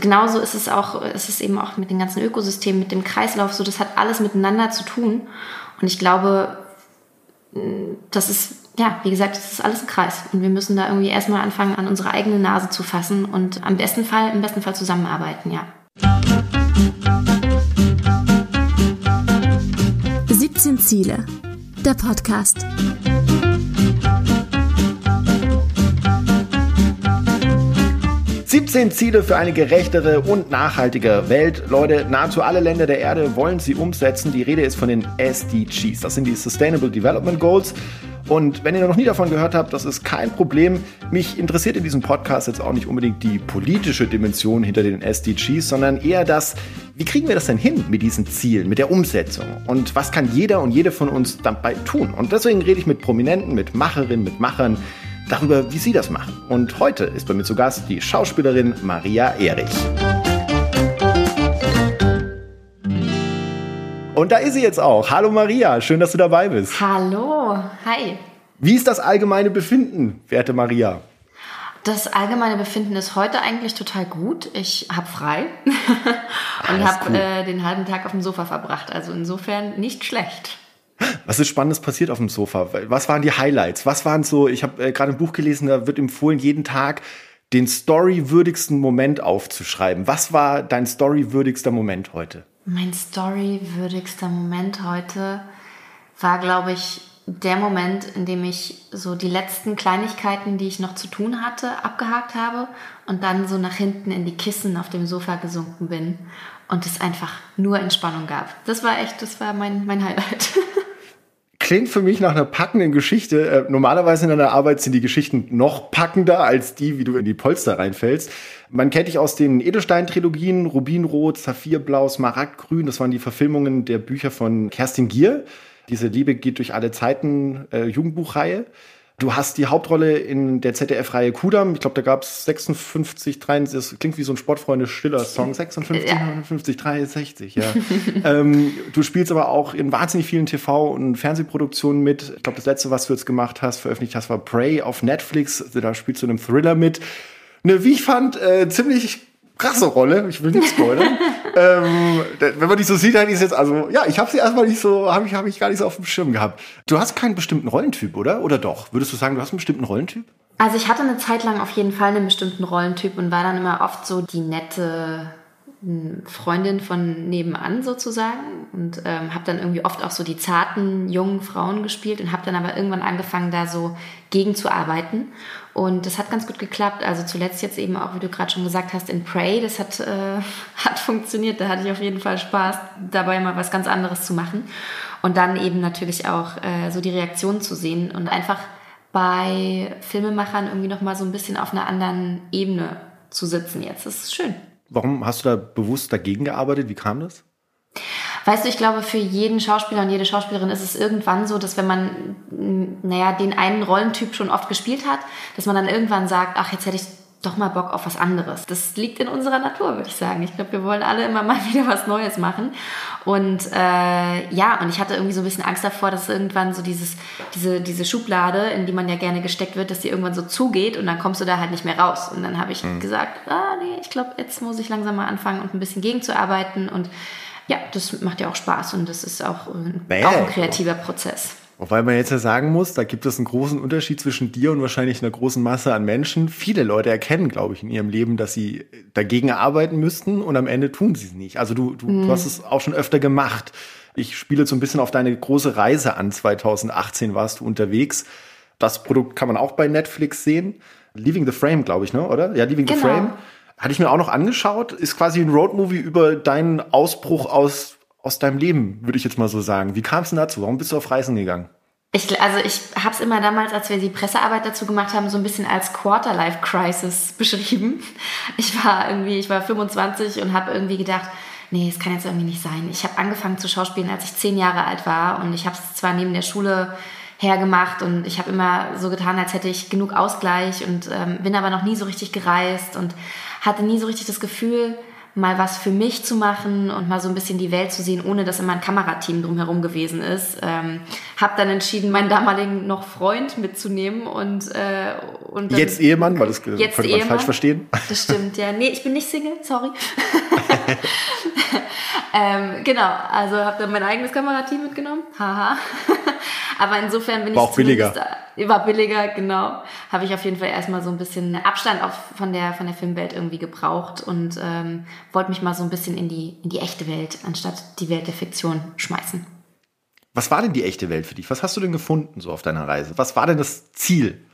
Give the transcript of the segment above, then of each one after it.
Genauso ist es auch, ist es eben auch mit den ganzen Ökosystemen, mit dem Kreislauf so, das hat alles miteinander zu tun. Und ich glaube, das ist, ja, wie gesagt, das ist alles ein Kreis. Und wir müssen da irgendwie erstmal anfangen, an unsere eigene Nase zu fassen und am besten Fall, im besten Fall zusammenarbeiten, ja. 17 Ziele. Der Podcast. 17 Ziele für eine gerechtere und nachhaltige Welt. Leute, nahezu alle Länder der Erde wollen sie umsetzen. Die Rede ist von den SDGs. Das sind die Sustainable Development Goals. Und wenn ihr noch nie davon gehört habt, das ist kein Problem. Mich interessiert in diesem Podcast jetzt auch nicht unbedingt die politische Dimension hinter den SDGs, sondern eher das, wie kriegen wir das denn hin mit diesen Zielen, mit der Umsetzung? Und was kann jeder und jede von uns dabei tun? Und deswegen rede ich mit Prominenten, mit Macherinnen, mit Machern, darüber, wie sie das machen. Und heute ist bei mir zu Gast die Schauspielerin Maria Erich. Und da ist sie jetzt auch. Hallo Maria, schön, dass du dabei bist. Hallo, hi. Wie ist das allgemeine Befinden, werte Maria? Das allgemeine Befinden ist heute eigentlich total gut. Ich habe frei und habe cool. äh, den halben Tag auf dem Sofa verbracht. Also insofern nicht schlecht. Was ist Spannendes passiert auf dem Sofa? Was waren die Highlights? Was waren so, ich habe äh, gerade ein Buch gelesen, da wird empfohlen, jeden Tag den storywürdigsten Moment aufzuschreiben. Was war dein storywürdigster Moment heute? Mein storywürdigster Moment heute war, glaube ich, der Moment, in dem ich so die letzten Kleinigkeiten, die ich noch zu tun hatte, abgehakt habe und dann so nach hinten in die Kissen auf dem Sofa gesunken bin und es einfach nur Entspannung gab. Das war echt, das war mein, mein Highlight. klingt für mich nach einer packenden Geschichte. Äh, normalerweise in deiner Arbeit sind die Geschichten noch packender als die, wie du in die Polster reinfällst. Man kennt dich aus den Edelstein-Trilogien, Rubinrot, Saphirblau, Smaragdgrün. Das waren die Verfilmungen der Bücher von Kerstin Gier. Diese Liebe geht durch alle Zeiten äh, Jugendbuchreihe. Du hast die Hauptrolle in der ZDF-Reihe Kudam. Ich glaube, da gab es 56, 63, das klingt wie so ein Sportfreunde-Stiller-Song. 56, ja. 59, 63, ja. ähm, du spielst aber auch in wahnsinnig vielen TV- und Fernsehproduktionen mit. Ich glaube, das letzte, was du jetzt gemacht hast, veröffentlicht hast, war Prey auf Netflix. Da spielst du in einem Thriller mit. Ne, wie ich fand, äh, ziemlich krasse Rolle. Ich will nicht spoilern. ähm, wenn man die so sieht, dann ist jetzt also ja, ich habe sie erstmal nicht so, habe ich habe ich gar nicht so auf dem Schirm gehabt. Du hast keinen bestimmten Rollentyp, oder? Oder doch? Würdest du sagen, du hast einen bestimmten Rollentyp? Also ich hatte eine Zeit lang auf jeden Fall einen bestimmten Rollentyp und war dann immer oft so die nette Freundin von nebenan sozusagen und ähm, habe dann irgendwie oft auch so die zarten jungen Frauen gespielt und habe dann aber irgendwann angefangen da so gegenzuarbeiten und das hat ganz gut geklappt. Also zuletzt jetzt eben auch, wie du gerade schon gesagt hast, in Prey, das hat, äh, hat funktioniert. Da hatte ich auf jeden Fall Spaß, dabei mal was ganz anderes zu machen und dann eben natürlich auch äh, so die Reaktion zu sehen und einfach bei Filmemachern irgendwie noch mal so ein bisschen auf einer anderen Ebene zu sitzen jetzt. Das ist schön. Warum hast du da bewusst dagegen gearbeitet? Wie kam das? Weißt du, ich glaube, für jeden Schauspieler und jede Schauspielerin ist es irgendwann so, dass wenn man, naja, den einen Rollentyp schon oft gespielt hat, dass man dann irgendwann sagt, ach, jetzt hätte ich doch mal Bock auf was anderes. Das liegt in unserer Natur, würde ich sagen. Ich glaube, wir wollen alle immer mal wieder was Neues machen. Und äh, ja, und ich hatte irgendwie so ein bisschen Angst davor, dass irgendwann so dieses, diese, diese Schublade, in die man ja gerne gesteckt wird, dass die irgendwann so zugeht und dann kommst du da halt nicht mehr raus. Und dann habe ich mhm. gesagt, ah nee, ich glaube, jetzt muss ich langsam mal anfangen und ein bisschen gegenzuarbeiten. Und ja, das macht ja auch Spaß und das ist auch, äh, auch ein kreativer Prozess. Wobei man jetzt ja sagen muss, da gibt es einen großen Unterschied zwischen dir und wahrscheinlich einer großen Masse an Menschen. Viele Leute erkennen, glaube ich, in ihrem Leben, dass sie dagegen arbeiten müssten und am Ende tun sie es nicht. Also du, du, mhm. du hast es auch schon öfter gemacht. Ich spiele so ein bisschen auf deine große Reise an. 2018 warst du unterwegs. Das Produkt kann man auch bei Netflix sehen. Leaving the Frame, glaube ich, ne? oder? Ja, Leaving genau. the Frame. Hatte ich mir auch noch angeschaut. Ist quasi ein Roadmovie über deinen Ausbruch aus aus deinem Leben, würde ich jetzt mal so sagen. Wie kam es denn dazu? Warum bist du auf Reisen gegangen? Ich, also ich habe es immer damals, als wir die Pressearbeit dazu gemacht haben, so ein bisschen als Quarter-Life-Crisis beschrieben. Ich war irgendwie, ich war 25 und habe irgendwie gedacht, nee, es kann jetzt irgendwie nicht sein. Ich habe angefangen zu schauspielen, als ich zehn Jahre alt war und ich habe es zwar neben der Schule hergemacht und ich habe immer so getan, als hätte ich genug Ausgleich und ähm, bin aber noch nie so richtig gereist und hatte nie so richtig das Gefühl, mal was für mich zu machen und mal so ein bisschen die Welt zu sehen, ohne dass immer ein Kamerateam drumherum gewesen ist. Ähm, habe dann entschieden, meinen damaligen noch Freund mitzunehmen und, äh, und jetzt Ehemann, weil das jetzt könnte man falsch verstehen. Das stimmt, ja. Nee, ich bin nicht Single, sorry. ähm, genau, also habe dann mein eigenes Kamerateam mitgenommen. Haha. Aber insofern bin war ich auch billiger. War billiger, genau. Habe ich auf jeden Fall erstmal so ein bisschen Abstand auf, von, der, von der Filmwelt irgendwie gebraucht und ähm, wollte mich mal so ein bisschen in die, in die echte Welt, anstatt die Welt der Fiktion schmeißen. Was war denn die echte Welt für dich? Was hast du denn gefunden so auf deiner Reise? Was war denn das Ziel?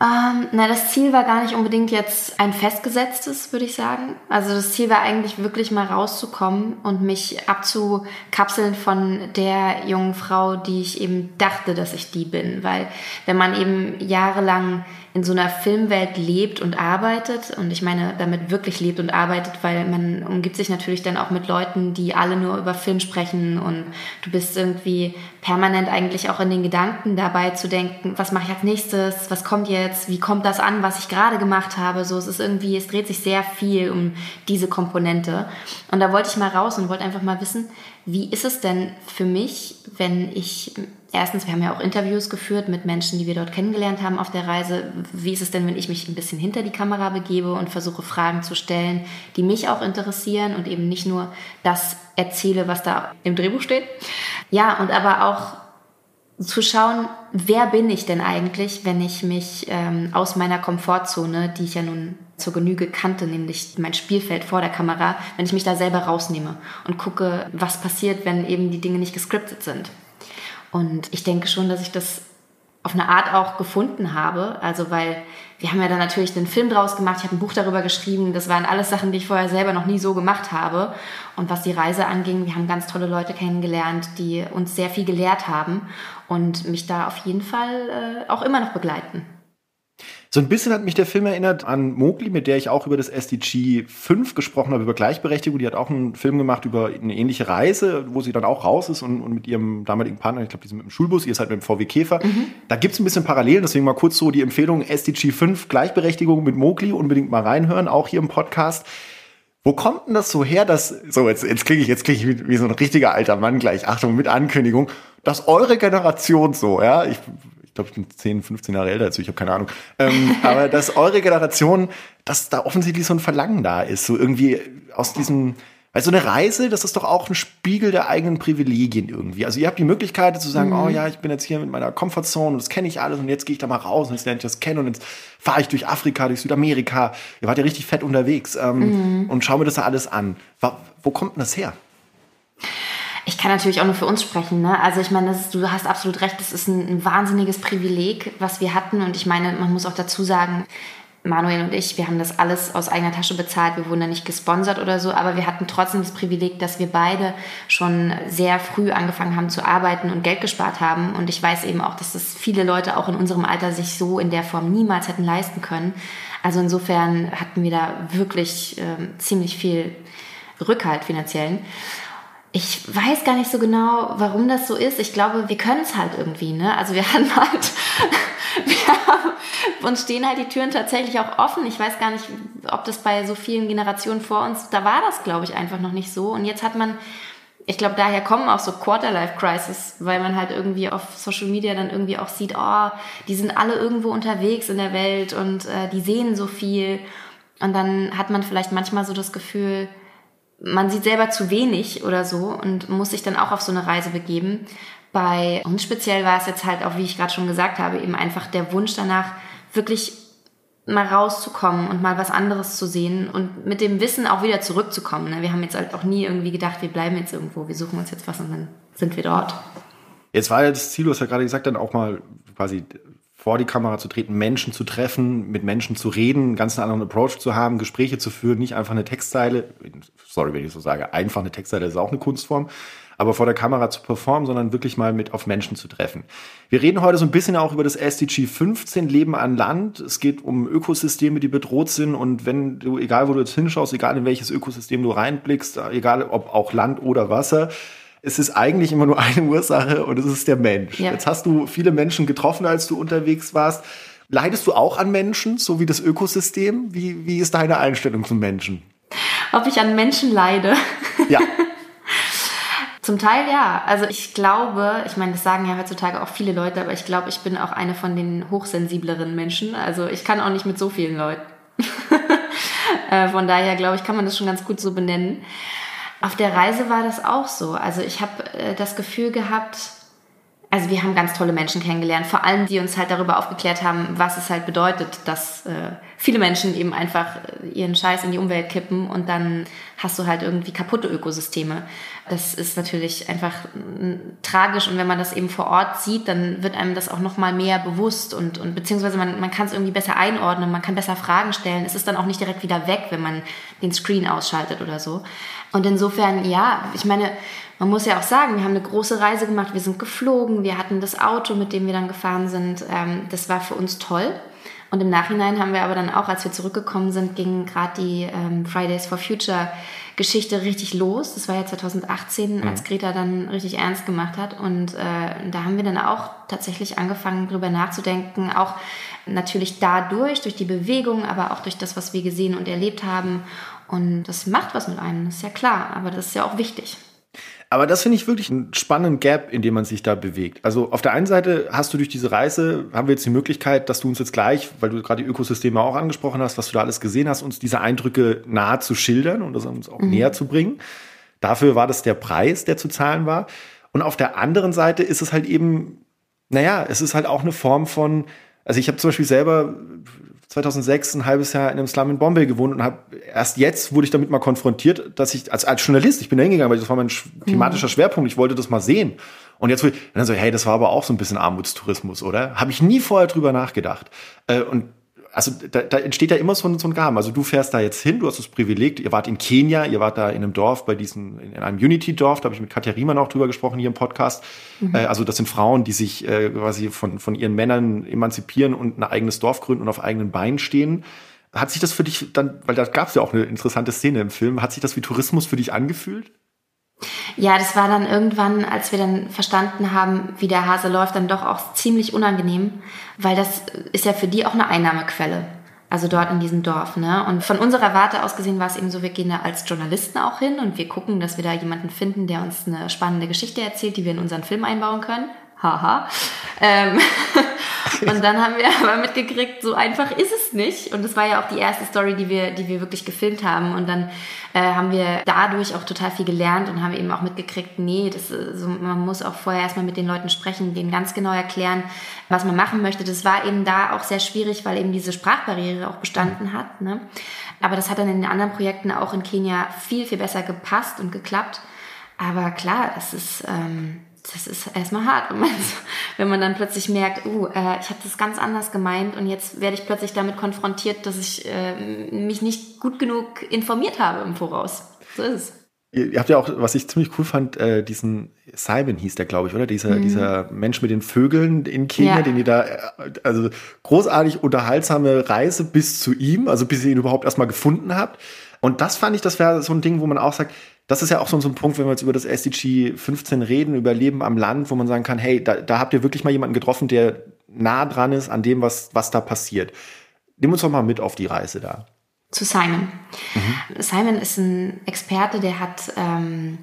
Ähm, na, das Ziel war gar nicht unbedingt jetzt ein festgesetztes, würde ich sagen. Also das Ziel war eigentlich wirklich mal rauszukommen und mich abzukapseln von der jungen Frau, die ich eben dachte, dass ich die bin. Weil wenn man eben jahrelang in so einer Filmwelt lebt und arbeitet, und ich meine damit wirklich lebt und arbeitet, weil man umgibt sich natürlich dann auch mit Leuten, die alle nur über Film sprechen und du bist irgendwie permanent eigentlich auch in den Gedanken dabei zu denken, was mache ich als nächstes, was kommt jetzt, wie kommt das an, was ich gerade gemacht habe. So, es ist irgendwie, es dreht sich sehr viel um diese Komponente. Und da wollte ich mal raus und wollte einfach mal wissen, wie ist es denn für mich, wenn ich erstens, wir haben ja auch Interviews geführt mit Menschen, die wir dort kennengelernt haben auf der Reise. Wie ist es denn, wenn ich mich ein bisschen hinter die Kamera begebe und versuche Fragen zu stellen, die mich auch interessieren und eben nicht nur das erzähle, was da im Drehbuch steht? Ja, und aber auch zu schauen, wer bin ich denn eigentlich, wenn ich mich ähm, aus meiner Komfortzone, die ich ja nun zur Genüge kannte, nämlich mein Spielfeld vor der Kamera, wenn ich mich da selber rausnehme und gucke, was passiert, wenn eben die Dinge nicht gescriptet sind. Und ich denke schon, dass ich das auf eine Art auch gefunden habe. Also weil wir haben ja dann natürlich den Film draus gemacht, ich habe ein Buch darüber geschrieben. Das waren alles Sachen, die ich vorher selber noch nie so gemacht habe. Und was die Reise anging, wir haben ganz tolle Leute kennengelernt, die uns sehr viel gelehrt haben und mich da auf jeden Fall äh, auch immer noch begleiten. So ein bisschen hat mich der Film erinnert an Mowgli, mit der ich auch über das SDG 5 gesprochen habe, über Gleichberechtigung. Die hat auch einen Film gemacht über eine ähnliche Reise, wo sie dann auch raus ist und, und mit ihrem damaligen Partner, ich glaube, die sind mit dem Schulbus, ihr seid mit dem VW Käfer. Mhm. Da gibt es ein bisschen Parallelen, deswegen mal kurz so die Empfehlung SDG 5 Gleichberechtigung mit Mowgli, unbedingt mal reinhören, auch hier im Podcast. Wo kommt denn das so her, dass, so jetzt, jetzt klinge ich, jetzt klinge ich wie, wie so ein richtiger alter Mann gleich, Achtung, mit Ankündigung, dass eure Generation so, ja, ich glaube, ich bin 10, 15 Jahre älter als ich, ich habe keine Ahnung. Ähm, aber dass eure Generation, dass da offensichtlich so ein Verlangen da ist, so irgendwie aus diesem, weil so eine Reise, das ist doch auch ein Spiegel der eigenen Privilegien irgendwie. Also ihr habt die Möglichkeit zu sagen, mhm. oh ja, ich bin jetzt hier mit meiner Comfortzone und das kenne ich alles und jetzt gehe ich da mal raus und jetzt lerne ich das kennen und jetzt fahre ich durch Afrika, durch Südamerika. Ihr wart ja richtig fett unterwegs ähm, mhm. und schau mir das da alles an. Wo, wo kommt denn das her? Ich kann natürlich auch nur für uns sprechen. Ne? Also ich meine, du hast absolut recht, das ist ein, ein wahnsinniges Privileg, was wir hatten. Und ich meine, man muss auch dazu sagen, Manuel und ich, wir haben das alles aus eigener Tasche bezahlt. Wir wurden da nicht gesponsert oder so, aber wir hatten trotzdem das Privileg, dass wir beide schon sehr früh angefangen haben zu arbeiten und Geld gespart haben. Und ich weiß eben auch, dass das viele Leute auch in unserem Alter sich so in der Form niemals hätten leisten können. Also insofern hatten wir da wirklich äh, ziemlich viel Rückhalt finanziellen. Ich weiß gar nicht so genau, warum das so ist. Ich glaube, wir können es halt irgendwie. Ne? Also wir haben halt, wir haben, uns stehen halt die Türen tatsächlich auch offen. Ich weiß gar nicht, ob das bei so vielen Generationen vor uns, da war das, glaube ich, einfach noch nicht so. Und jetzt hat man, ich glaube, daher kommen auch so Quarter-Life-Crisis, weil man halt irgendwie auf Social Media dann irgendwie auch sieht, oh, die sind alle irgendwo unterwegs in der Welt und äh, die sehen so viel. Und dann hat man vielleicht manchmal so das Gefühl, man sieht selber zu wenig oder so und muss sich dann auch auf so eine Reise begeben. Bei uns speziell war es jetzt halt auch, wie ich gerade schon gesagt habe, eben einfach der Wunsch danach, wirklich mal rauszukommen und mal was anderes zu sehen und mit dem Wissen auch wieder zurückzukommen. Ne? Wir haben jetzt halt auch nie irgendwie gedacht, wir bleiben jetzt irgendwo, wir suchen uns jetzt was und dann sind wir dort. Jetzt war ja das Ziel, du hast ja gerade gesagt, dann auch mal quasi vor die Kamera zu treten, Menschen zu treffen, mit Menschen zu reden, einen ganz anderen Approach zu haben, Gespräche zu führen, nicht einfach eine Textzeile, sorry, wenn ich so sage, einfach eine Textzeile ist auch eine Kunstform, aber vor der Kamera zu performen, sondern wirklich mal mit auf Menschen zu treffen. Wir reden heute so ein bisschen auch über das SDG 15, Leben an Land. Es geht um Ökosysteme, die bedroht sind und wenn du, egal wo du jetzt hinschaust, egal in welches Ökosystem du reinblickst, egal ob auch Land oder Wasser, es ist eigentlich immer nur eine Ursache und es ist der Mensch. Ja. Jetzt hast du viele Menschen getroffen, als du unterwegs warst. Leidest du auch an Menschen, so wie das Ökosystem? Wie, wie ist deine Einstellung zum Menschen? Ob ich an Menschen leide? Ja. Zum Teil ja. Also ich glaube, ich meine, das sagen ja heutzutage auch viele Leute, aber ich glaube, ich bin auch eine von den hochsensibleren Menschen. Also ich kann auch nicht mit so vielen Leuten. Äh, von daher glaube ich, kann man das schon ganz gut so benennen. Auf der Reise war das auch so. Also ich habe äh, das Gefühl gehabt, also wir haben ganz tolle Menschen kennengelernt, vor allem die uns halt darüber aufgeklärt haben, was es halt bedeutet, dass äh, viele Menschen eben einfach äh, ihren Scheiß in die Umwelt kippen und dann hast du halt irgendwie kaputte Ökosysteme. Das ist natürlich einfach äh, tragisch und wenn man das eben vor Ort sieht, dann wird einem das auch noch mal mehr bewusst und, und beziehungsweise man, man kann es irgendwie besser einordnen, man kann besser Fragen stellen. Es ist dann auch nicht direkt wieder weg, wenn man den Screen ausschaltet oder so. Und insofern, ja, ich meine, man muss ja auch sagen, wir haben eine große Reise gemacht, wir sind geflogen, wir hatten das Auto, mit dem wir dann gefahren sind. Ähm, das war für uns toll. Und im Nachhinein haben wir aber dann auch, als wir zurückgekommen sind, ging gerade die ähm, Fridays for Future Geschichte richtig los. Das war ja 2018, als Greta dann richtig ernst gemacht hat. Und äh, da haben wir dann auch tatsächlich angefangen, drüber nachzudenken. Auch natürlich dadurch, durch die Bewegung, aber auch durch das, was wir gesehen und erlebt haben. Und das macht was mit einem, das ist ja klar. Aber das ist ja auch wichtig. Aber das finde ich wirklich einen spannenden Gap, in dem man sich da bewegt. Also auf der einen Seite hast du durch diese Reise, haben wir jetzt die Möglichkeit, dass du uns jetzt gleich, weil du gerade die Ökosysteme auch angesprochen hast, was du da alles gesehen hast, uns diese Eindrücke nahe zu schildern und das uns auch mhm. näher zu bringen. Dafür war das der Preis, der zu zahlen war. Und auf der anderen Seite ist es halt eben, naja, es ist halt auch eine Form von, also ich habe zum Beispiel selber 2006 ein halbes Jahr in einem Slum in Bombay gewohnt und habe erst jetzt wurde ich damit mal konfrontiert, dass ich als, als Journalist, ich bin da hingegangen, weil das war mein thematischer mhm. Schwerpunkt, ich wollte das mal sehen. Und jetzt dann so, hey, das war aber auch so ein bisschen Armutstourismus, oder? Habe ich nie vorher drüber nachgedacht. Äh, und also da, da entsteht ja immer so ein, so ein Gaben. Also du fährst da jetzt hin, du hast das Privileg, ihr wart in Kenia, ihr wart da in einem Dorf, bei diesen, in einem Unity-Dorf, da habe ich mit Katja Riemann auch drüber gesprochen hier im Podcast. Mhm. Äh, also das sind Frauen, die sich äh, quasi von, von ihren Männern emanzipieren und ein eigenes Dorf gründen und auf eigenen Beinen stehen. Hat sich das für dich dann, weil da gab es ja auch eine interessante Szene im Film, hat sich das wie Tourismus für dich angefühlt? Ja, das war dann irgendwann, als wir dann verstanden haben, wie der Hase läuft, dann doch auch ziemlich unangenehm, weil das ist ja für die auch eine Einnahmequelle. Also dort in diesem Dorf, ne? Und von unserer Warte aus gesehen war es eben so, wir gehen da als Journalisten auch hin und wir gucken, dass wir da jemanden finden, der uns eine spannende Geschichte erzählt, die wir in unseren Film einbauen können haha. Ähm, und dann haben wir aber mitgekriegt, so einfach ist es nicht. Und das war ja auch die erste Story, die wir, die wir wirklich gefilmt haben. Und dann äh, haben wir dadurch auch total viel gelernt und haben eben auch mitgekriegt, nee, das, so, man muss auch vorher erstmal mit den Leuten sprechen, denen ganz genau erklären, was man machen möchte. Das war eben da auch sehr schwierig, weil eben diese Sprachbarriere auch bestanden hat. Ne? Aber das hat dann in den anderen Projekten auch in Kenia viel, viel besser gepasst und geklappt. Aber klar, das ist... Ähm, das ist erstmal hart, wenn man, wenn man dann plötzlich merkt, uh, äh, ich habe das ganz anders gemeint und jetzt werde ich plötzlich damit konfrontiert, dass ich äh, mich nicht gut genug informiert habe im Voraus. So ist es. Ihr habt ja auch, was ich ziemlich cool fand, äh, diesen Simon hieß der, glaube ich, oder? Dieser, mhm. dieser Mensch mit den Vögeln in Kenia, ja. den ihr da, äh, also großartig unterhaltsame Reise bis zu ihm, also bis ihr ihn überhaupt erstmal gefunden habt. Und das fand ich, das wäre so ein Ding, wo man auch sagt, das ist ja auch so, so ein Punkt, wenn wir jetzt über das SDG 15 reden, über Leben am Land, wo man sagen kann, hey, da, da habt ihr wirklich mal jemanden getroffen, der nah dran ist an dem, was, was da passiert. Nimm uns doch mal mit auf die Reise da. Zu Simon. Mhm. Simon ist ein Experte, der hat ähm,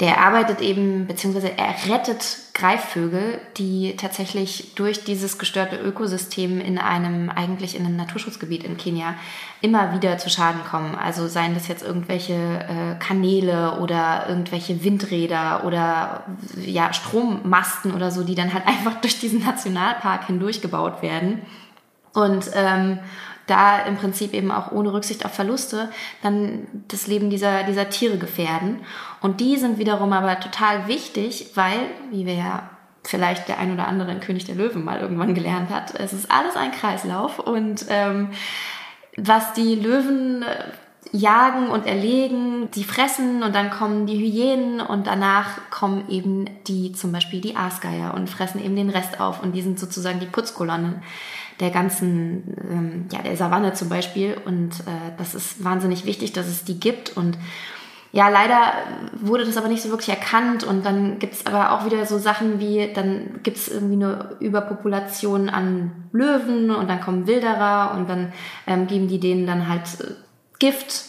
der arbeitet eben, beziehungsweise er rettet Greifvögel, die tatsächlich durch dieses gestörte Ökosystem in einem, eigentlich in einem Naturschutzgebiet in Kenia immer wieder zu Schaden kommen. Also seien das jetzt irgendwelche äh, Kanäle oder irgendwelche Windräder oder ja, Strommasten oder so, die dann halt einfach durch diesen Nationalpark hindurch gebaut werden. Und ähm, da im Prinzip eben auch ohne Rücksicht auf Verluste dann das Leben dieser, dieser Tiere gefährden. Und die sind wiederum aber total wichtig, weil, wie wir ja vielleicht der ein oder andere in König der Löwen mal irgendwann gelernt hat, es ist alles ein Kreislauf und ähm, was die Löwen äh, jagen und erlegen, die fressen und dann kommen die Hyänen und danach kommen eben die, zum Beispiel die Aasgeier und fressen eben den Rest auf und die sind sozusagen die Putzkolonnen der ganzen, ähm, ja, der Savanne zum Beispiel. Und äh, das ist wahnsinnig wichtig, dass es die gibt. Und ja, leider wurde das aber nicht so wirklich erkannt und dann gibt es aber auch wieder so Sachen wie, dann gibt es irgendwie eine Überpopulation an Löwen und dann kommen Wilderer und dann ähm, geben die denen dann halt äh, Gift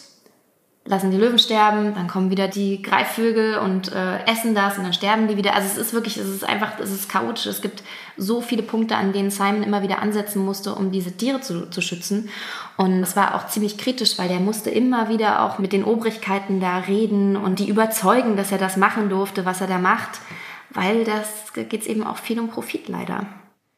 lassen die Löwen sterben, dann kommen wieder die Greifvögel und äh, essen das und dann sterben die wieder. Also es ist wirklich, es ist einfach, es ist chaotisch. Es gibt so viele Punkte, an denen Simon immer wieder ansetzen musste, um diese Tiere zu, zu schützen. Und es war auch ziemlich kritisch, weil der musste immer wieder auch mit den Obrigkeiten da reden und die überzeugen, dass er das machen durfte, was er da macht, weil das geht es eben auch viel um Profit leider.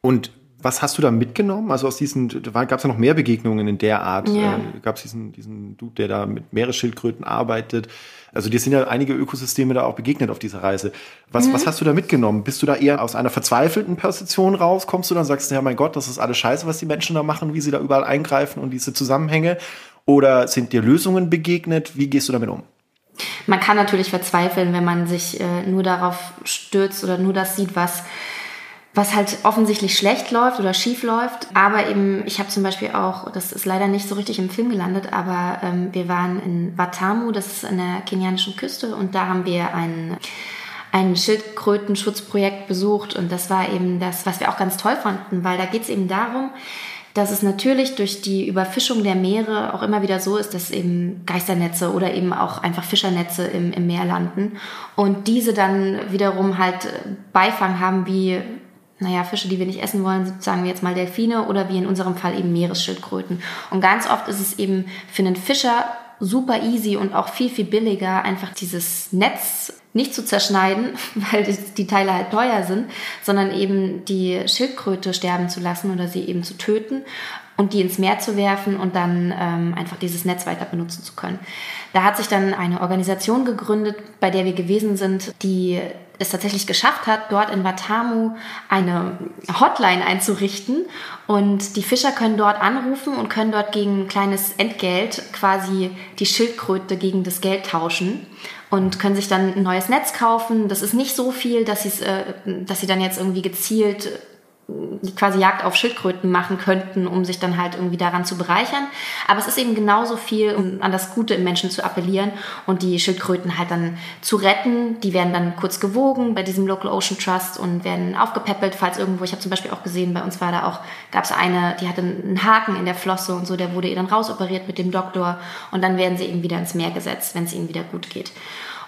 Und was hast du da mitgenommen? Also aus diesen, gab es ja noch mehr Begegnungen in der Art. Ja. Äh, gab es diesen, diesen Dude, der da mit Meeresschildkröten arbeitet. Also dir sind ja einige Ökosysteme da auch begegnet auf dieser Reise. Was, mhm. was hast du da mitgenommen? Bist du da eher aus einer verzweifelten Position raus? Kommst du dann sagst, ja mein Gott, das ist alles scheiße, was die Menschen da machen, wie sie da überall eingreifen und diese Zusammenhänge? Oder sind dir Lösungen begegnet? Wie gehst du damit um? Man kann natürlich verzweifeln, wenn man sich äh, nur darauf stürzt oder nur das sieht, was was halt offensichtlich schlecht läuft oder schief läuft. Aber eben, ich habe zum Beispiel auch, das ist leider nicht so richtig im Film gelandet, aber ähm, wir waren in Watamu, das ist an der kenianischen Küste, und da haben wir ein ein Schildkrötenschutzprojekt besucht und das war eben das, was wir auch ganz toll fanden, weil da geht es eben darum, dass es natürlich durch die Überfischung der Meere auch immer wieder so ist, dass eben Geisternetze oder eben auch einfach Fischernetze im, im Meer landen und diese dann wiederum halt Beifang haben wie naja, Fische, die wir nicht essen wollen, sagen wir jetzt mal Delfine oder wie in unserem Fall eben Meeresschildkröten. Und ganz oft ist es eben für einen Fischer super easy und auch viel, viel billiger, einfach dieses Netz nicht zu zerschneiden, weil die, Teile halt teuer sind, sondern eben die Schildkröte sterben zu lassen oder sie eben zu töten und die ins Meer zu werfen und dann ähm, einfach dieses Netz weiter benutzen zu können. Da hat sich dann eine Organisation gegründet, bei der wir gewesen sind, die es tatsächlich geschafft hat, dort in Watamu eine Hotline einzurichten. Und die Fischer können dort anrufen und können dort gegen ein kleines Entgelt quasi die Schildkröte gegen das Geld tauschen und können sich dann ein neues Netz kaufen. Das ist nicht so viel, dass, äh, dass sie dann jetzt irgendwie gezielt quasi Jagd auf Schildkröten machen könnten, um sich dann halt irgendwie daran zu bereichern. Aber es ist eben genauso viel, um an das Gute im Menschen zu appellieren und die Schildkröten halt dann zu retten. Die werden dann kurz gewogen bei diesem Local Ocean Trust und werden aufgepäppelt, falls irgendwo, ich habe zum Beispiel auch gesehen, bei uns war da auch, gab es eine, die hatte einen Haken in der Flosse und so, der wurde ihr dann rausoperiert mit dem Doktor und dann werden sie eben wieder ins Meer gesetzt, wenn es ihnen wieder gut geht.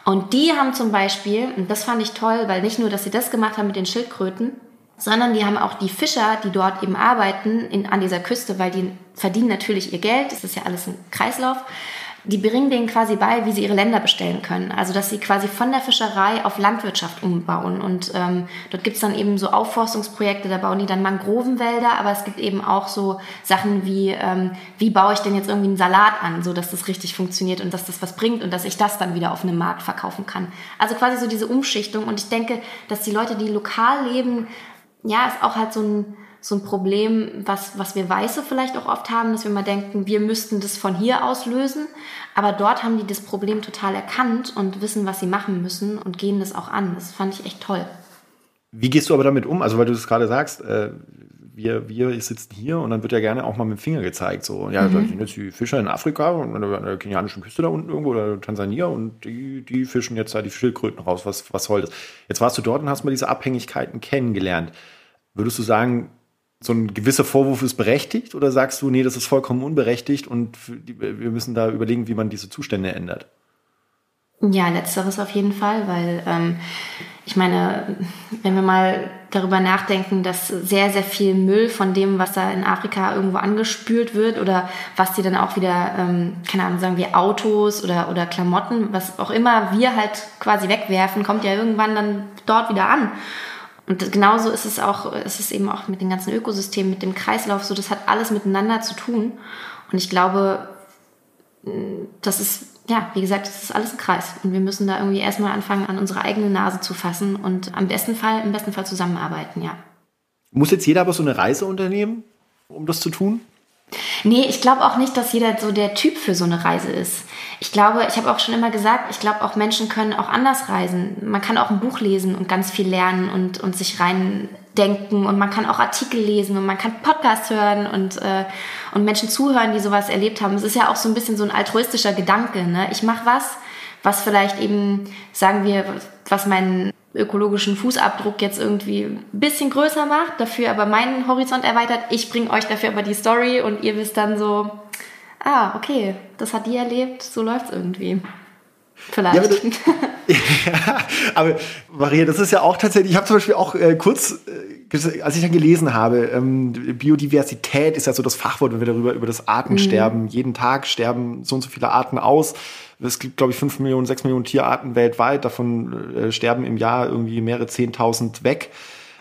Und die haben zum Beispiel, und das fand ich toll, weil nicht nur, dass sie das gemacht haben mit den Schildkröten, sondern die haben auch die Fischer, die dort eben arbeiten in, an dieser Küste, weil die verdienen natürlich ihr Geld, das ist ja alles ein Kreislauf, die bringen denen quasi bei, wie sie ihre Länder bestellen können. Also dass sie quasi von der Fischerei auf Landwirtschaft umbauen. Und ähm, dort gibt's dann eben so Aufforstungsprojekte, da bauen die dann Mangrovenwälder, aber es gibt eben auch so Sachen wie, ähm, wie baue ich denn jetzt irgendwie einen Salat an, so dass das richtig funktioniert und dass das was bringt und dass ich das dann wieder auf einem Markt verkaufen kann. Also quasi so diese Umschichtung. Und ich denke, dass die Leute, die lokal leben, ja, ist auch halt so ein, so ein Problem, was, was wir Weiße vielleicht auch oft haben, dass wir mal denken, wir müssten das von hier aus lösen. Aber dort haben die das Problem total erkannt und wissen, was sie machen müssen und gehen das auch an. Das fand ich echt toll. Wie gehst du aber damit um? Also, weil du das gerade sagst, äh, wir, wir sitzen hier und dann wird ja gerne auch mal mit dem Finger gezeigt. So, ja, mhm. da sind jetzt die Fischer in Afrika und an der kenianischen Küste da unten irgendwo oder Tansania und die, die fischen jetzt da die Schildkröten raus. Was, was soll das? Jetzt warst du dort und hast mal diese Abhängigkeiten kennengelernt. Würdest du sagen, so ein gewisser Vorwurf ist berechtigt oder sagst du, nee, das ist vollkommen unberechtigt und wir müssen da überlegen, wie man diese Zustände ändert? Ja, letzteres auf jeden Fall, weil ähm, ich meine, wenn wir mal darüber nachdenken, dass sehr, sehr viel Müll von dem, was da in Afrika irgendwo angespült wird oder was die dann auch wieder, ähm, keine Ahnung, sagen wir Autos oder, oder Klamotten, was auch immer wir halt quasi wegwerfen, kommt ja irgendwann dann dort wieder an. Und genauso ist es auch, ist es eben auch mit den ganzen Ökosystemen, mit dem Kreislauf, so das hat alles miteinander zu tun. Und ich glaube, das ist, ja, wie gesagt, das ist alles ein Kreis. Und wir müssen da irgendwie erstmal anfangen, an unsere eigene Nase zu fassen und am besten Fall, im besten Fall zusammenarbeiten, ja. Muss jetzt jeder aber so eine Reise unternehmen, um das zu tun? Nee, ich glaube auch nicht, dass jeder so der Typ für so eine Reise ist. Ich glaube, ich habe auch schon immer gesagt, ich glaube auch Menschen können auch anders reisen. Man kann auch ein Buch lesen und ganz viel lernen und, und sich reindenken und man kann auch Artikel lesen und man kann Podcasts hören und, äh, und Menschen zuhören, die sowas erlebt haben. Es ist ja auch so ein bisschen so ein altruistischer Gedanke. Ne? Ich mache was, was vielleicht eben, sagen wir, was meinen ökologischen Fußabdruck jetzt irgendwie ein bisschen größer macht, dafür aber meinen Horizont erweitert. Ich bringe euch dafür aber die Story und ihr wisst dann so, ah, okay, das hat die erlebt, so läuft's irgendwie. Vielleicht. Ja, aber, ja, aber Maria, das ist ja auch tatsächlich, ich habe zum Beispiel auch äh, kurz, äh, als ich dann gelesen habe, ähm, Biodiversität ist ja so das Fachwort, wenn wir darüber über das Artensterben, mhm. jeden Tag sterben so und so viele Arten aus. Es gibt, glaube ich, fünf Millionen, sechs Millionen Tierarten weltweit, davon äh, sterben im Jahr irgendwie mehrere zehntausend weg.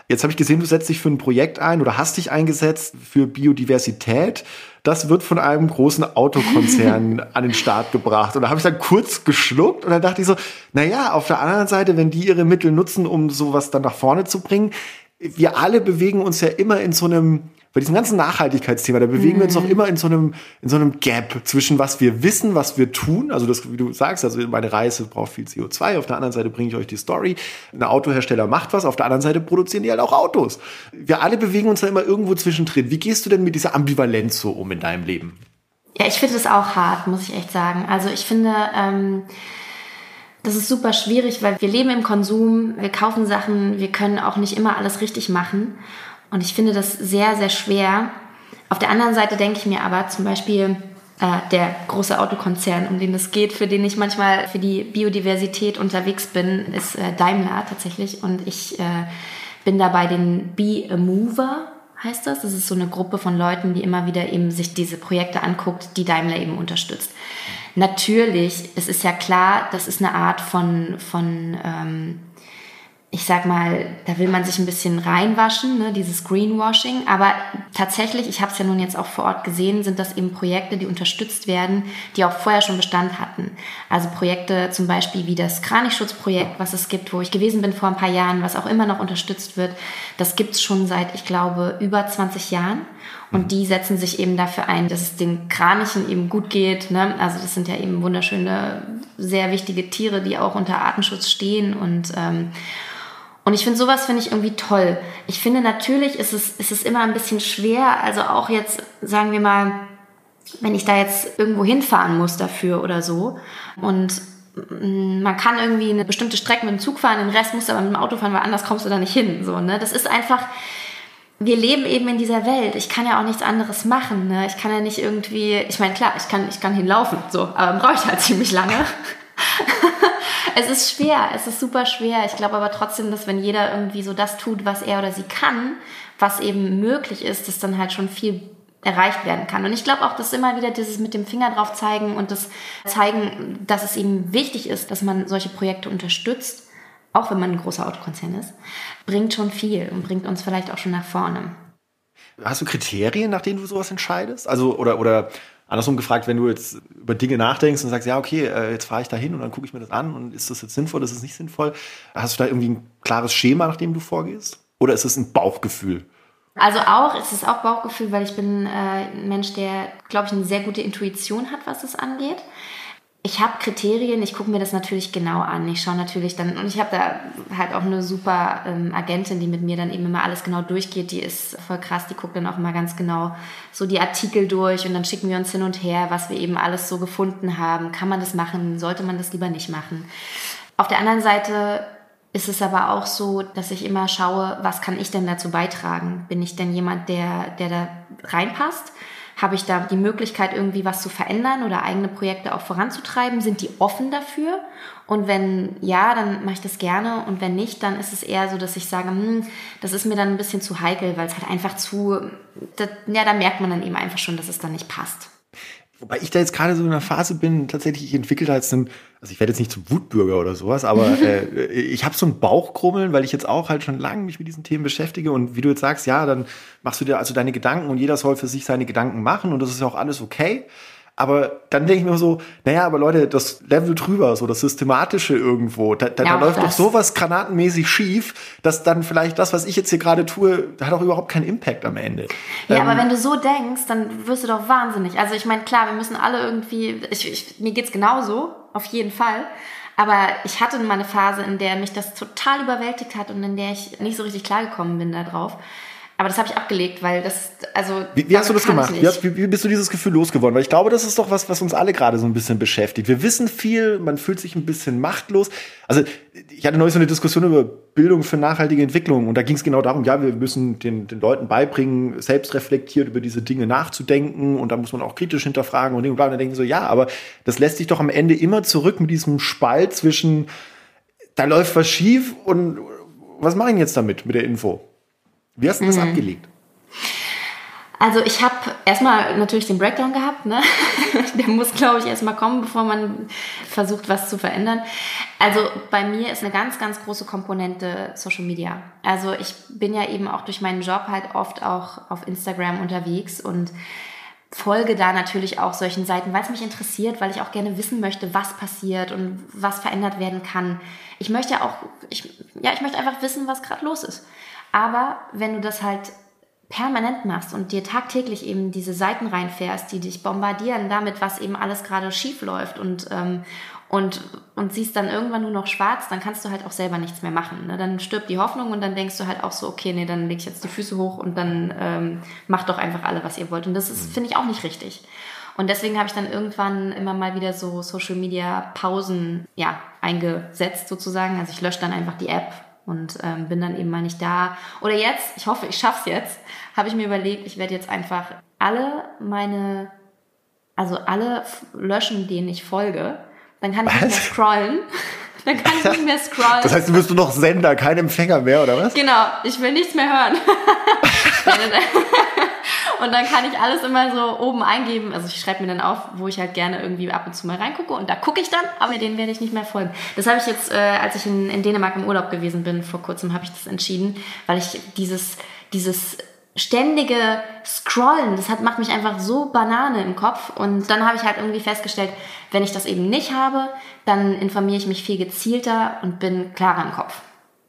Jetzt habe ich gesehen, du setzt dich für ein Projekt ein oder hast dich eingesetzt für Biodiversität. Das wird von einem großen Autokonzern an den Start gebracht. Und da habe ich dann kurz geschluckt und dann dachte ich so, na ja, auf der anderen Seite, wenn die ihre Mittel nutzen, um sowas dann nach vorne zu bringen, wir alle bewegen uns ja immer in so einem bei diesem ganzen Nachhaltigkeitsthema, da bewegen mhm. wir uns auch mhm. immer in so einem, in so einem Gap zwischen was wir wissen, was wir tun. Also das, wie du sagst, also meine Reise braucht viel CO2. Auf der anderen Seite bringe ich euch die Story. Ein Autohersteller macht was. Auf der anderen Seite produzieren die halt auch Autos. Wir alle bewegen uns da immer irgendwo zwischendrin. Wie gehst du denn mit dieser Ambivalenz so um in deinem Leben? Ja, ich finde das auch hart, muss ich echt sagen. Also ich finde, ähm, das ist super schwierig, weil wir leben im Konsum, wir kaufen Sachen, wir können auch nicht immer alles richtig machen. Und ich finde das sehr, sehr schwer. Auf der anderen Seite denke ich mir aber zum Beispiel, äh, der große Autokonzern, um den es geht, für den ich manchmal für die Biodiversität unterwegs bin, ist äh, Daimler tatsächlich. Und ich äh, bin da bei den Be a Mover, heißt das. Das ist so eine Gruppe von Leuten, die immer wieder eben sich diese Projekte anguckt, die Daimler eben unterstützt. Natürlich, es ist ja klar, das ist eine Art von, von ähm, ich sag mal, da will man sich ein bisschen reinwaschen, ne, dieses Greenwashing. Aber tatsächlich, ich habe es ja nun jetzt auch vor Ort gesehen, sind das eben Projekte, die unterstützt werden, die auch vorher schon Bestand hatten. Also Projekte zum Beispiel wie das Kranichschutzprojekt, was es gibt, wo ich gewesen bin vor ein paar Jahren, was auch immer noch unterstützt wird. Das gibt's schon seit, ich glaube, über 20 Jahren. Und die setzen sich eben dafür ein, dass es den Kranichen eben gut geht. Ne? Also das sind ja eben wunderschöne, sehr wichtige Tiere, die auch unter Artenschutz stehen und ähm, und ich finde, sowas finde ich irgendwie toll. Ich finde, natürlich ist es, ist es immer ein bisschen schwer. Also auch jetzt, sagen wir mal, wenn ich da jetzt irgendwo hinfahren muss dafür oder so. Und mm, man kann irgendwie eine bestimmte Strecke mit dem Zug fahren, den Rest musst du aber mit dem Auto fahren, weil anders kommst du da nicht hin. So, ne? Das ist einfach, wir leben eben in dieser Welt. Ich kann ja auch nichts anderes machen. Ne? Ich kann ja nicht irgendwie, ich meine, klar, ich kann, ich kann hinlaufen, so, aber brauche ich halt ziemlich lange. es ist schwer, es ist super schwer. Ich glaube aber trotzdem, dass wenn jeder irgendwie so das tut, was er oder sie kann, was eben möglich ist, dass dann halt schon viel erreicht werden kann. Und ich glaube auch, dass immer wieder dieses mit dem Finger drauf zeigen und das zeigen, dass es eben wichtig ist, dass man solche Projekte unterstützt, auch wenn man ein großer Autokonzern ist, bringt schon viel und bringt uns vielleicht auch schon nach vorne. Hast du Kriterien, nach denen du sowas entscheidest? Also, oder, oder Andersrum gefragt, wenn du jetzt über Dinge nachdenkst und sagst, ja, okay, äh, jetzt fahre ich da hin und dann gucke ich mir das an und ist das jetzt sinnvoll, ist es nicht sinnvoll? Hast du da irgendwie ein klares Schema, nach dem du vorgehst? Oder ist es ein Bauchgefühl? Also auch, es ist auch Bauchgefühl, weil ich bin äh, ein Mensch, der, glaube ich, eine sehr gute Intuition hat, was das angeht ich habe Kriterien, ich gucke mir das natürlich genau an. Ich schaue natürlich dann, und ich habe da halt auch eine super ähm, Agentin, die mit mir dann eben immer alles genau durchgeht. Die ist voll krass, die guckt dann auch immer ganz genau so die Artikel durch und dann schicken wir uns hin und her, was wir eben alles so gefunden haben. Kann man das machen? Sollte man das lieber nicht machen? Auf der anderen Seite ist es aber auch so, dass ich immer schaue, was kann ich denn dazu beitragen? Bin ich denn jemand, der, der da reinpasst? Habe ich da die Möglichkeit, irgendwie was zu verändern oder eigene Projekte auch voranzutreiben? Sind die offen dafür? Und wenn ja, dann mache ich das gerne. Und wenn nicht, dann ist es eher so, dass ich sage, hm, das ist mir dann ein bisschen zu heikel, weil es halt einfach zu, das, ja, da merkt man dann eben einfach schon, dass es dann nicht passt. Wobei ich da jetzt gerade so in einer Phase bin, tatsächlich, ich entwickle da jetzt einen, also ich werde jetzt nicht zum Wutbürger oder sowas, aber äh, ich habe so ein Bauchkrummeln, weil ich jetzt auch halt schon lange mich mit diesen Themen beschäftige und wie du jetzt sagst, ja, dann machst du dir also deine Gedanken und jeder soll für sich seine Gedanken machen und das ist ja auch alles okay. Aber dann denke ich mir so, naja, aber Leute, das Level drüber, so das Systematische irgendwo, da, da, ja, da läuft das. doch sowas granatenmäßig schief, dass dann vielleicht das, was ich jetzt hier gerade tue, hat auch überhaupt keinen Impact am Ende. Ja, ähm, aber wenn du so denkst, dann wirst du doch wahnsinnig. Also ich meine, klar, wir müssen alle irgendwie, ich, ich, mir geht's genauso, auf jeden Fall. Aber ich hatte mal eine Phase, in der mich das total überwältigt hat und in der ich nicht so richtig klargekommen bin darauf. Aber das habe ich abgelegt, weil das, also. Wie, wie hast du das gemacht? Wie, hast, wie, bist du dieses Gefühl losgeworden? Weil ich glaube, das ist doch was, was uns alle gerade so ein bisschen beschäftigt. Wir wissen viel, man fühlt sich ein bisschen machtlos. Also, ich hatte neulich so eine Diskussion über Bildung für nachhaltige Entwicklung und da ging es genau darum, ja, wir müssen den, den Leuten beibringen, selbstreflektiert über diese Dinge nachzudenken und da muss man auch kritisch hinterfragen und, und bla. Und dann denken so, ja, aber das lässt sich doch am Ende immer zurück mit diesem Spalt zwischen, da läuft was schief und was mache ich jetzt damit, mit der Info? Wie hast du das mhm. abgelegt? Also ich habe erstmal natürlich den Breakdown gehabt, ne? Der muss, glaube ich, erstmal kommen, bevor man versucht, was zu verändern. Also bei mir ist eine ganz, ganz große Komponente Social Media. Also ich bin ja eben auch durch meinen Job halt oft auch auf Instagram unterwegs und folge da natürlich auch solchen Seiten, weil es mich interessiert, weil ich auch gerne wissen möchte, was passiert und was verändert werden kann. Ich möchte auch, ich, ja, ich möchte einfach wissen, was gerade los ist. Aber wenn du das halt permanent machst und dir tagtäglich eben diese Seiten reinfährst, die dich bombardieren damit, was eben alles gerade schief läuft und, ähm, und, und siehst dann irgendwann nur noch schwarz, dann kannst du halt auch selber nichts mehr machen. Ne? Dann stirbt die Hoffnung und dann denkst du halt auch so, okay, nee, dann leg ich jetzt die Füße hoch und dann ähm, macht doch einfach alle, was ihr wollt. Und das ist, mhm. finde ich, auch nicht richtig. Und deswegen habe ich dann irgendwann immer mal wieder so Social Media Pausen ja, eingesetzt sozusagen. Also ich lösche dann einfach die App und ähm, bin dann eben mal nicht da. Oder jetzt, ich hoffe, ich schaff's jetzt, habe ich mir überlegt, ich werde jetzt einfach alle meine, also alle löschen, denen ich folge. Dann kann ich was? nicht mehr scrollen. Dann kann ich nicht mehr scrollen. Das heißt, du bist du noch Sender, kein Empfänger mehr, oder was? Genau, ich will nichts mehr hören. Und dann kann ich alles immer so oben eingeben. Also ich schreibe mir dann auf, wo ich halt gerne irgendwie ab und zu mal reingucke. Und da gucke ich dann, aber den werde ich nicht mehr folgen. Das habe ich jetzt, äh, als ich in, in Dänemark im Urlaub gewesen bin, vor kurzem habe ich das entschieden, weil ich dieses, dieses ständige Scrollen, das hat, macht mich einfach so Banane im Kopf. Und dann habe ich halt irgendwie festgestellt, wenn ich das eben nicht habe, dann informiere ich mich viel gezielter und bin klarer im Kopf.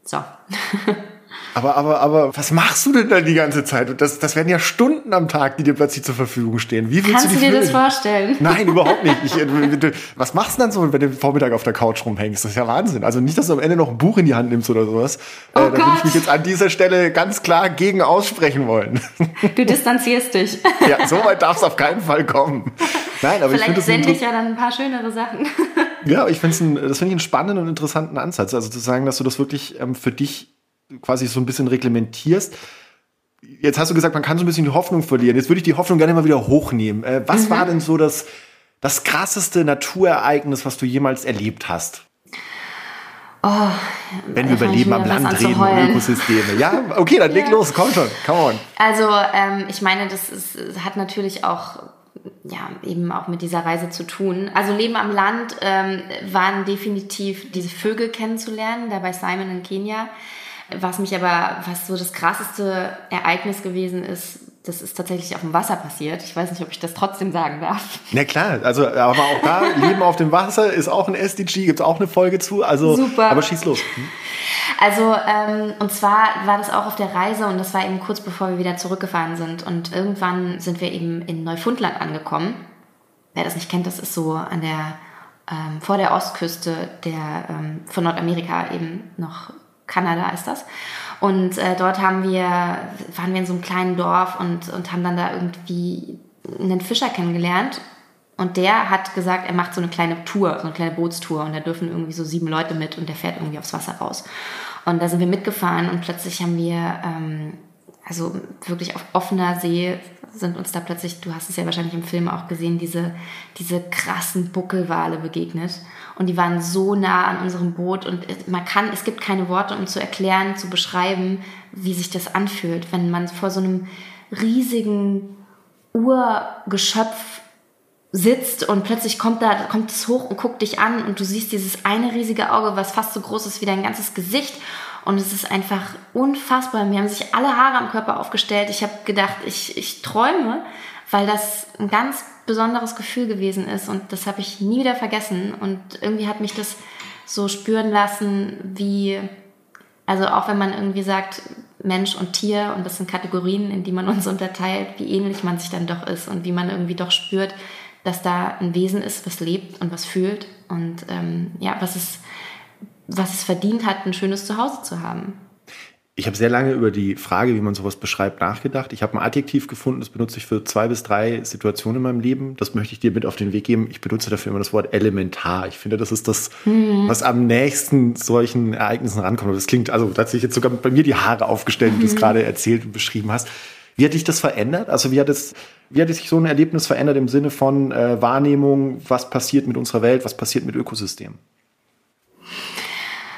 So. Aber, aber, aber, was machst du denn dann die ganze Zeit? Das, das werden ja Stunden am Tag, die dir plötzlich zur Verfügung stehen. Wie willst Kannst du, dir füllen? das vorstellen? Nein, überhaupt nicht. Ich, äh, was machst du dann so, wenn du Vormittag auf der Couch rumhängst? Das ist ja Wahnsinn. Also nicht, dass du am Ende noch ein Buch in die Hand nimmst oder sowas. Äh, oh äh, da würde ich mich jetzt an dieser Stelle ganz klar gegen aussprechen wollen. Du distanzierst dich. Ja, so weit darf es auf keinen Fall kommen. Nein, aber Vielleicht ich finde sende ich ja dann ein paar schönere Sachen. Ja, ich finde das finde ich einen spannenden und interessanten Ansatz. Also zu sagen, dass du das wirklich ähm, für dich quasi so ein bisschen reglementierst. Jetzt hast du gesagt, man kann so ein bisschen die Hoffnung verlieren. Jetzt würde ich die Hoffnung gerne mal wieder hochnehmen. Äh, was mhm. war denn so das, das krasseste Naturereignis, was du jemals erlebt hast? Oh, Wenn wir über Leben am Land reden und Ökosysteme. Ja, okay, dann leg ja. los, komm schon, come on. Also, ähm, ich meine, das ist, hat natürlich auch ja, eben auch mit dieser Reise zu tun. Also Leben am Land ähm, waren definitiv diese Vögel kennenzulernen, da bei Simon in Kenia. Was mich aber, was so das krasseste Ereignis gewesen ist, das ist tatsächlich auf dem Wasser passiert. Ich weiß nicht, ob ich das trotzdem sagen darf. Na klar, also aber auch da, Leben auf dem Wasser ist auch ein SDG, gibt es auch eine Folge zu. Also, Super. aber schieß los. Hm? Also, ähm, und zwar war das auch auf der Reise und das war eben kurz bevor wir wieder zurückgefahren sind. Und irgendwann sind wir eben in Neufundland angekommen. Wer das nicht kennt, das ist so an der, ähm, vor der Ostküste der, ähm, von Nordamerika eben noch Kanada ist das. Und äh, dort haben wir, waren wir in so einem kleinen Dorf und, und haben dann da irgendwie einen Fischer kennengelernt. Und der hat gesagt, er macht so eine kleine Tour, so eine kleine Bootstour. Und da dürfen irgendwie so sieben Leute mit und der fährt irgendwie aufs Wasser raus. Und da sind wir mitgefahren und plötzlich haben wir, ähm, also wirklich auf offener See, sind uns da plötzlich, du hast es ja wahrscheinlich im Film auch gesehen, diese, diese krassen Buckelwale begegnet und die waren so nah an unserem Boot und man kann, es gibt keine Worte, um zu erklären, zu beschreiben, wie sich das anfühlt, wenn man vor so einem riesigen Urgeschöpf sitzt und plötzlich kommt da kommt es hoch und guckt dich an und du siehst dieses eine riesige Auge, was fast so groß ist wie dein ganzes Gesicht und es ist einfach unfassbar. Mir haben sich alle Haare am Körper aufgestellt. Ich habe gedacht, ich, ich träume, weil das ein ganz besonderes Gefühl gewesen ist und das habe ich nie wieder vergessen und irgendwie hat mich das so spüren lassen, wie, also auch wenn man irgendwie sagt, Mensch und Tier und das sind Kategorien, in die man uns unterteilt, wie ähnlich man sich dann doch ist und wie man irgendwie doch spürt, dass da ein Wesen ist, was lebt und was fühlt und ähm, ja, was es, was es verdient hat, ein schönes Zuhause zu haben. Ich habe sehr lange über die Frage, wie man sowas beschreibt, nachgedacht. Ich habe ein Adjektiv gefunden, das benutze ich für zwei bis drei Situationen in meinem Leben. Das möchte ich dir mit auf den Weg geben. Ich benutze dafür immer das Wort elementar. Ich finde, das ist das, mhm. was am nächsten solchen Ereignissen rankommt. Das klingt, also da hat sich jetzt sogar bei mir die Haare aufgestellt, wie du es mhm. gerade erzählt und beschrieben hast. Wie hat dich das verändert? Also wie hat es, wie hat sich so ein Erlebnis verändert im Sinne von äh, Wahrnehmung, was passiert mit unserer Welt, was passiert mit Ökosystemen?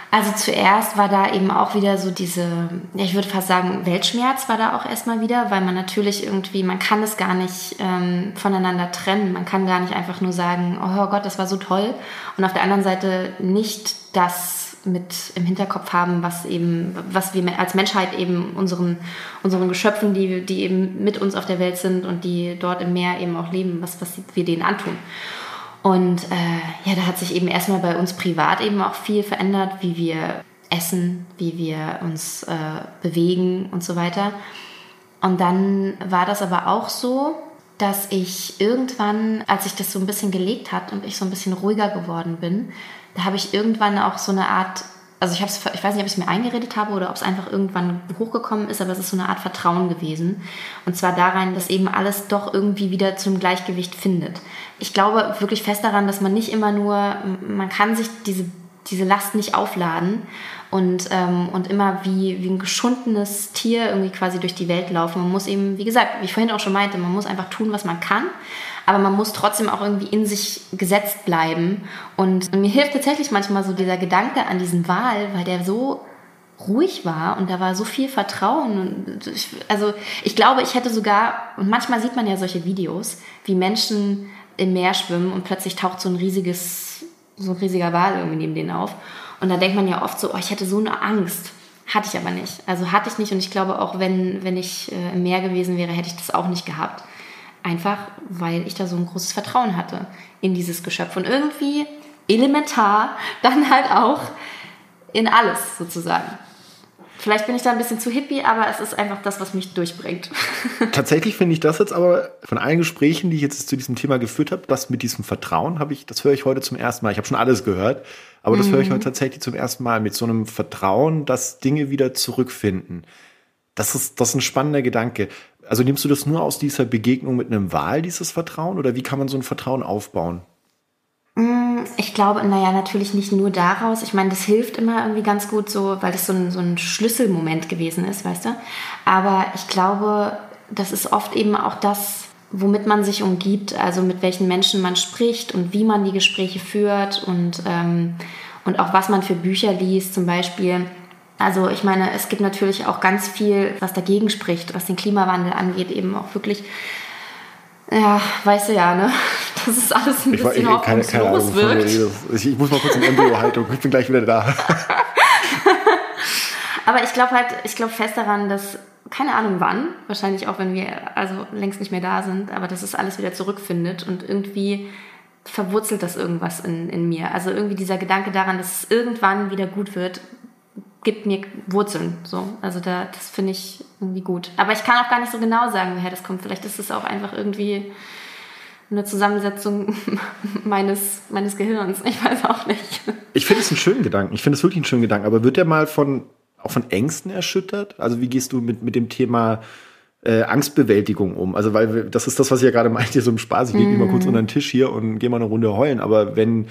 Also zuerst war da eben auch wieder so diese, ich würde fast sagen, Weltschmerz war da auch erstmal wieder, weil man natürlich irgendwie, man kann es gar nicht ähm, voneinander trennen. Man kann gar nicht einfach nur sagen, oh Gott, das war so toll. Und auf der anderen Seite nicht das mit im Hinterkopf haben, was eben, was wir als Menschheit eben unseren, unseren Geschöpfen, die, die eben mit uns auf der Welt sind und die dort im Meer eben auch leben, was, was wir denen antun. Und äh, ja, da hat sich eben erstmal bei uns privat eben auch viel verändert, wie wir essen, wie wir uns äh, bewegen und so weiter. Und dann war das aber auch so, dass ich irgendwann, als sich das so ein bisschen gelegt hat und ich so ein bisschen ruhiger geworden bin, da habe ich irgendwann auch so eine Art also ich, hab's, ich weiß nicht, ob ich es mir eingeredet habe oder ob es einfach irgendwann hochgekommen ist, aber es ist so eine Art Vertrauen gewesen. Und zwar daran, dass eben alles doch irgendwie wieder zum Gleichgewicht findet. Ich glaube wirklich fest daran, dass man nicht immer nur, man kann sich diese, diese Last nicht aufladen und, ähm, und immer wie, wie ein geschundenes Tier irgendwie quasi durch die Welt laufen. Man muss eben, wie gesagt, wie ich vorhin auch schon meinte, man muss einfach tun, was man kann aber man muss trotzdem auch irgendwie in sich gesetzt bleiben. Und mir hilft tatsächlich manchmal so dieser Gedanke an diesen Wal, weil der so ruhig war und da war so viel Vertrauen. Ich, also ich glaube, ich hätte sogar, und manchmal sieht man ja solche Videos, wie Menschen im Meer schwimmen und plötzlich taucht so ein riesiges, so ein riesiger Wal irgendwie neben denen auf. Und da denkt man ja oft so, oh, ich hätte so eine Angst. Hatte ich aber nicht. Also hatte ich nicht und ich glaube auch, wenn, wenn ich äh, im Meer gewesen wäre, hätte ich das auch nicht gehabt. Einfach, weil ich da so ein großes Vertrauen hatte in dieses Geschöpf. Und irgendwie elementar dann halt auch in alles sozusagen. Vielleicht bin ich da ein bisschen zu hippie, aber es ist einfach das, was mich durchbringt. Tatsächlich finde ich das jetzt aber von allen Gesprächen, die ich jetzt zu diesem Thema geführt habe, das mit diesem Vertrauen habe ich, das höre ich heute zum ersten Mal. Ich habe schon alles gehört, aber das mhm. höre ich mhm. heute tatsächlich zum ersten Mal mit so einem Vertrauen, dass Dinge wieder zurückfinden. Das ist, das ist ein spannender Gedanke. Also nimmst du das nur aus dieser Begegnung mit einem Wahl, dieses Vertrauen? Oder wie kann man so ein Vertrauen aufbauen? Ich glaube, naja, natürlich nicht nur daraus. Ich meine, das hilft immer irgendwie ganz gut so, weil das so ein, so ein Schlüsselmoment gewesen ist, weißt du? Aber ich glaube, das ist oft eben auch das, womit man sich umgibt, also mit welchen Menschen man spricht und wie man die Gespräche führt und, ähm, und auch was man für Bücher liest. Zum Beispiel also ich meine, es gibt natürlich auch ganz viel, was dagegen spricht, was den Klimawandel angeht, eben auch wirklich, ja, weißt du ja, ne? Das ist alles ein ich bisschen war, ich, keine, keine Ahnung, wirkt. Ich, ich muss mal kurz in Embryo-Haltung, ich bin gleich wieder da. Aber ich glaube halt, ich glaube fest daran, dass, keine Ahnung wann, wahrscheinlich auch wenn wir also längst nicht mehr da sind, aber dass es alles wieder zurückfindet und irgendwie verwurzelt das irgendwas in, in mir. Also irgendwie dieser Gedanke daran, dass es irgendwann wieder gut wird, gibt mir Wurzeln. So. Also da, das finde ich irgendwie gut. Aber ich kann auch gar nicht so genau sagen, woher das kommt. Vielleicht ist es auch einfach irgendwie eine Zusammensetzung meines, meines Gehirns. Ich weiß auch nicht. Ich finde es einen schönen Gedanken. Ich finde es wirklich einen schönen Gedanken. Aber wird der mal von, auch von Ängsten erschüttert? Also wie gehst du mit, mit dem Thema äh, Angstbewältigung um? Also weil das ist das, was ich ja gerade meinte, so im Spaß. Ich lege mm. mal kurz unter den Tisch hier und gehe mal eine Runde heulen. Aber wenn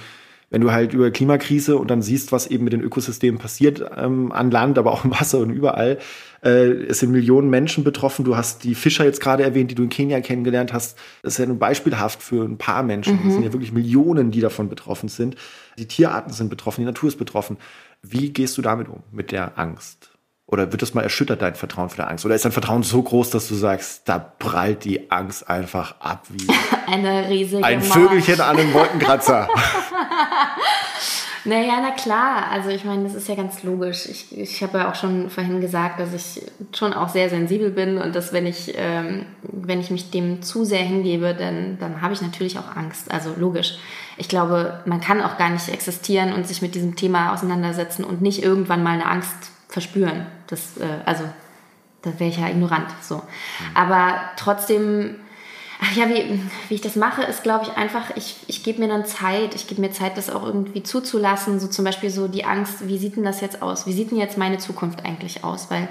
wenn du halt über Klimakrise und dann siehst, was eben mit den Ökosystemen passiert ähm, an Land, aber auch im Wasser und überall. Äh, es sind Millionen Menschen betroffen. Du hast die Fischer jetzt gerade erwähnt, die du in Kenia kennengelernt hast. Das ist ja nur beispielhaft für ein paar Menschen. Mhm. Es sind ja wirklich Millionen, die davon betroffen sind. Die Tierarten sind betroffen, die Natur ist betroffen. Wie gehst du damit um, mit der Angst? Oder wird das mal erschüttert, dein Vertrauen für der Angst? Oder ist dein Vertrauen so groß, dass du sagst, da prallt die Angst einfach ab wie eine riesige ein Vögelchen an einem Wolkenkratzer? naja, na klar. Also ich meine, das ist ja ganz logisch. Ich, ich habe ja auch schon vorhin gesagt, dass ich schon auch sehr sensibel bin und dass wenn ich, ähm, wenn ich mich dem zu sehr hingebe, dann, dann habe ich natürlich auch Angst. Also logisch. Ich glaube, man kann auch gar nicht existieren und sich mit diesem Thema auseinandersetzen und nicht irgendwann mal eine Angst verspüren. Das, äh, also, da wäre ich ja ignorant. So. Aber trotzdem, Ach ja, wie, wie ich das mache, ist, glaube ich, einfach, ich, ich gebe mir dann Zeit. Ich gebe mir Zeit, das auch irgendwie zuzulassen. So zum Beispiel so die Angst, wie sieht denn das jetzt aus? Wie sieht denn jetzt meine Zukunft eigentlich aus? Weil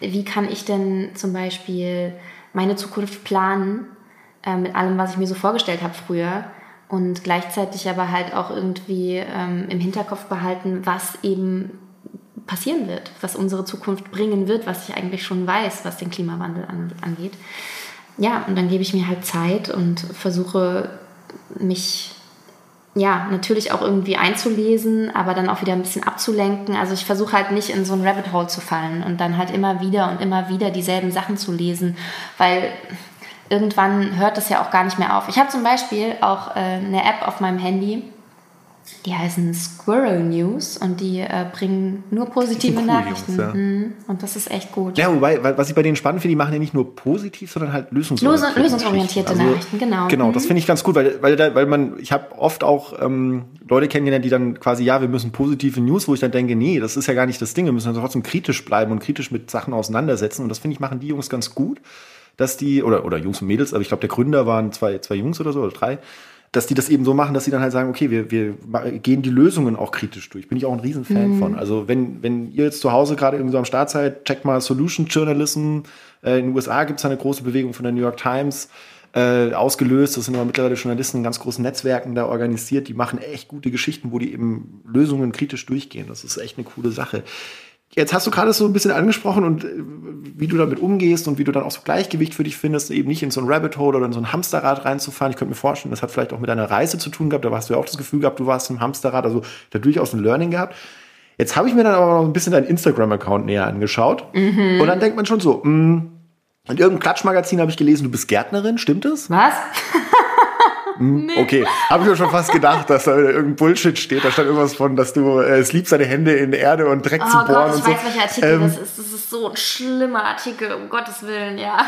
wie kann ich denn zum Beispiel meine Zukunft planen äh, mit allem, was ich mir so vorgestellt habe früher? Und gleichzeitig aber halt auch irgendwie ähm, im Hinterkopf behalten, was eben passieren wird, was unsere Zukunft bringen wird, was ich eigentlich schon weiß, was den Klimawandel angeht ja, und dann gebe ich mir halt Zeit und versuche mich ja, natürlich auch irgendwie einzulesen, aber dann auch wieder ein bisschen abzulenken. Also ich versuche halt nicht in so ein Rabbit Hole zu fallen und dann halt immer wieder und immer wieder dieselben Sachen zu lesen, weil irgendwann hört das ja auch gar nicht mehr auf. Ich habe zum Beispiel auch äh, eine App auf meinem Handy, die heißen Squirrel News und die äh, bringen nur positive cool, Nachrichten. Jungs, ja. mhm. Und das ist echt gut. Ja, wobei, was ich bei denen spannend finde, die machen ja nicht nur positiv, sondern halt lösungsorientierte, lösungsorientierte also, Nachrichten. Genau. Genau, mhm. das finde ich ganz gut, weil, weil, weil man, ich habe oft auch ähm, Leute kennengelernt, die dann quasi, ja, wir müssen positive News, wo ich dann denke, nee, das ist ja gar nicht das Ding. Wir müssen trotzdem kritisch bleiben und kritisch mit Sachen auseinandersetzen. Und das finde ich, machen die Jungs ganz gut, dass die, oder, oder Jungs und Mädels, aber ich glaube, der Gründer waren zwei, zwei Jungs oder so, oder drei dass die das eben so machen, dass sie dann halt sagen, okay, wir, wir gehen die Lösungen auch kritisch durch. Bin ich auch ein Riesenfan mhm. von. Also wenn, wenn ihr jetzt zu Hause gerade irgendwie so am Start seid, checkt mal Solution Journalism. Äh, in den USA gibt es eine große Bewegung von der New York Times. Äh, ausgelöst. Das sind aber mittlerweile Journalisten in ganz großen Netzwerken da organisiert. Die machen echt gute Geschichten, wo die eben Lösungen kritisch durchgehen. Das ist echt eine coole Sache. Jetzt hast du gerade so ein bisschen angesprochen und äh, wie du damit umgehst und wie du dann auch so Gleichgewicht für dich findest, eben nicht in so ein Rabbit Hole oder in so ein Hamsterrad reinzufahren. Ich könnte mir vorstellen, das hat vielleicht auch mit deiner Reise zu tun gehabt. Da hast du ja auch das Gefühl gehabt, du warst im Hamsterrad, also da durchaus ein Learning gehabt. Jetzt habe ich mir dann aber noch ein bisschen deinen Instagram-Account näher angeschaut. Mhm. Und dann denkt man schon so, mh, mm, in irgendeinem Klatschmagazin habe ich gelesen, du bist Gärtnerin, stimmt das? Was? Hm, nee. Okay, habe ich mir schon fast gedacht, dass da irgendein Bullshit steht. Da stand irgendwas von, dass du äh, es liebst, deine Hände in Erde und Dreck oh zu bohren Gott, und ich so. weiß, welcher Artikel ähm, das ist. Das ist so ein schlimmer Artikel, um Gottes Willen, ja.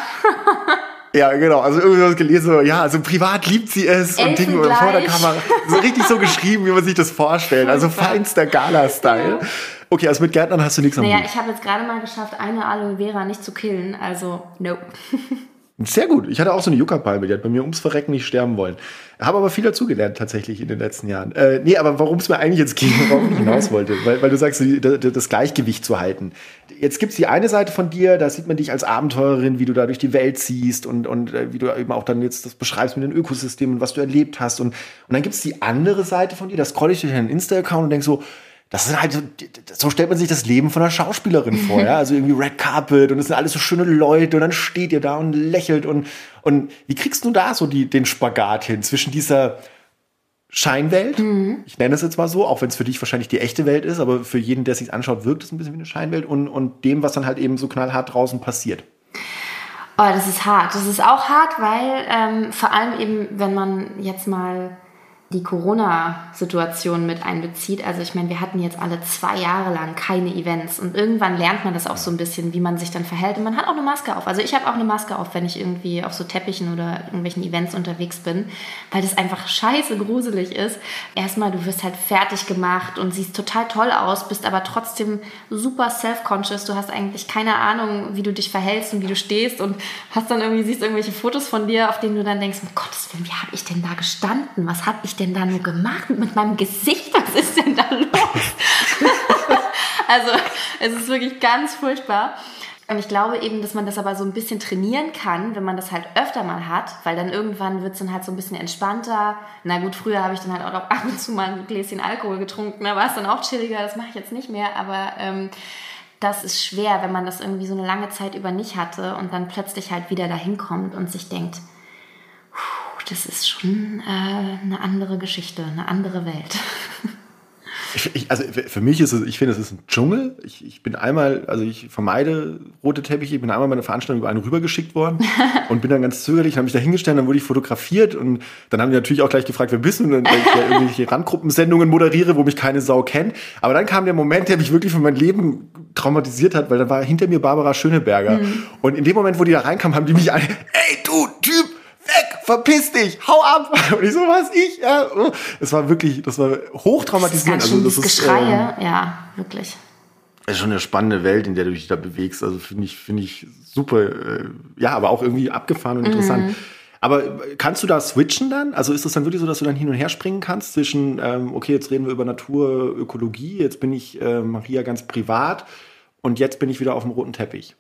Ja, genau. Also irgendwas gelesen, so, ja, also privat liebt sie es und Dinge vor der Kamera. So richtig so geschrieben, wie man sich das vorstellt. Also feinster Gala-Style. Okay, also mit Gärtnern hast du nichts am Naja, ich habe jetzt gerade mal geschafft, eine Aloe Vera nicht zu killen. Also, nope. Sehr gut. Ich hatte auch so eine Yucca-Palme, die hat bei mir ums Verrecken nicht sterben wollen. Habe aber viel dazugelernt tatsächlich in den letzten Jahren. Äh, nee, aber warum es mir eigentlich jetzt ging, warum ich hinaus wollte, weil, weil du sagst, das Gleichgewicht zu halten. Jetzt gibt's die eine Seite von dir, da sieht man dich als Abenteurerin, wie du da durch die Welt ziehst und, und äh, wie du eben auch dann jetzt das beschreibst mit den Ökosystemen, was du erlebt hast. Und, und dann gibt's die andere Seite von dir, da scroll ich durch deinen Insta-Account und denk so, das ist halt so, so stellt man sich das Leben von einer Schauspielerin vor, ja. Also irgendwie Red Carpet und es sind alles so schöne Leute und dann steht ihr da und lächelt und, und wie kriegst du da so die, den Spagat hin zwischen dieser Scheinwelt, mhm. ich nenne es jetzt mal so, auch wenn es für dich wahrscheinlich die echte Welt ist, aber für jeden, der sich anschaut, wirkt es ein bisschen wie eine Scheinwelt und, und dem, was dann halt eben so knallhart draußen passiert. Oh, das ist hart. Das ist auch hart, weil ähm, vor allem eben, wenn man jetzt mal die Corona-Situation mit einbezieht. Also ich meine, wir hatten jetzt alle zwei Jahre lang keine Events und irgendwann lernt man das auch so ein bisschen, wie man sich dann verhält. Und man hat auch eine Maske auf. Also ich habe auch eine Maske auf, wenn ich irgendwie auf so Teppichen oder irgendwelchen Events unterwegs bin, weil das einfach scheiße gruselig ist. Erstmal, du wirst halt fertig gemacht und siehst total toll aus, bist aber trotzdem super self-conscious. Du hast eigentlich keine Ahnung, wie du dich verhältst und wie du stehst und hast dann irgendwie, siehst irgendwelche Fotos von dir, auf denen du dann denkst, um Gottes Willen, wie habe ich denn da gestanden? Was habe ich denn da nur gemacht mit meinem Gesicht? Was ist denn da los? also es ist wirklich ganz furchtbar. Und ich glaube eben, dass man das aber so ein bisschen trainieren kann, wenn man das halt öfter mal hat, weil dann irgendwann wird es dann halt so ein bisschen entspannter. Na gut, früher habe ich dann halt auch ab und zu mal ein Gläschen Alkohol getrunken, da war es dann auch chilliger, das mache ich jetzt nicht mehr, aber ähm, das ist schwer, wenn man das irgendwie so eine lange Zeit über nicht hatte und dann plötzlich halt wieder dahin kommt und sich denkt, das ist schon äh, eine andere Geschichte, eine andere Welt. Ich, also für mich ist es, ich finde, es ist ein Dschungel. Ich, ich bin einmal, also ich vermeide rote Teppiche, ich bin einmal bei einer Veranstaltung über einen rübergeschickt worden und bin dann ganz zögerlich, habe mich da hingestellt, dann wurde ich fotografiert und dann haben die natürlich auch gleich gefragt, wer bist du? Und dann, ich ja irgendwelche Randgruppensendungen moderiere, wo mich keine Sau kennt. Aber dann kam der Moment, der mich wirklich für mein Leben traumatisiert hat, weil dann war hinter mir Barbara Schöneberger. Mhm. Und in dem Moment, wo die da reinkam, haben die mich alle, ey du Typ, verpiss dich, hau ab. Und ich so, was, ich? Ja. Es war wirklich, das war hochtraumatisierend. Das ist also, das ist, Geschreie, ähm, ja, wirklich. Das ist schon eine spannende Welt, in der du dich da bewegst. Also finde ich, finde ich super, äh, ja, aber auch irgendwie abgefahren und interessant. Mhm. Aber kannst du da switchen dann? Also ist es dann wirklich so, dass du dann hin und her springen kannst zwischen, ähm, okay, jetzt reden wir über Natur, Ökologie, jetzt bin ich äh, Maria ganz privat und jetzt bin ich wieder auf dem roten Teppich?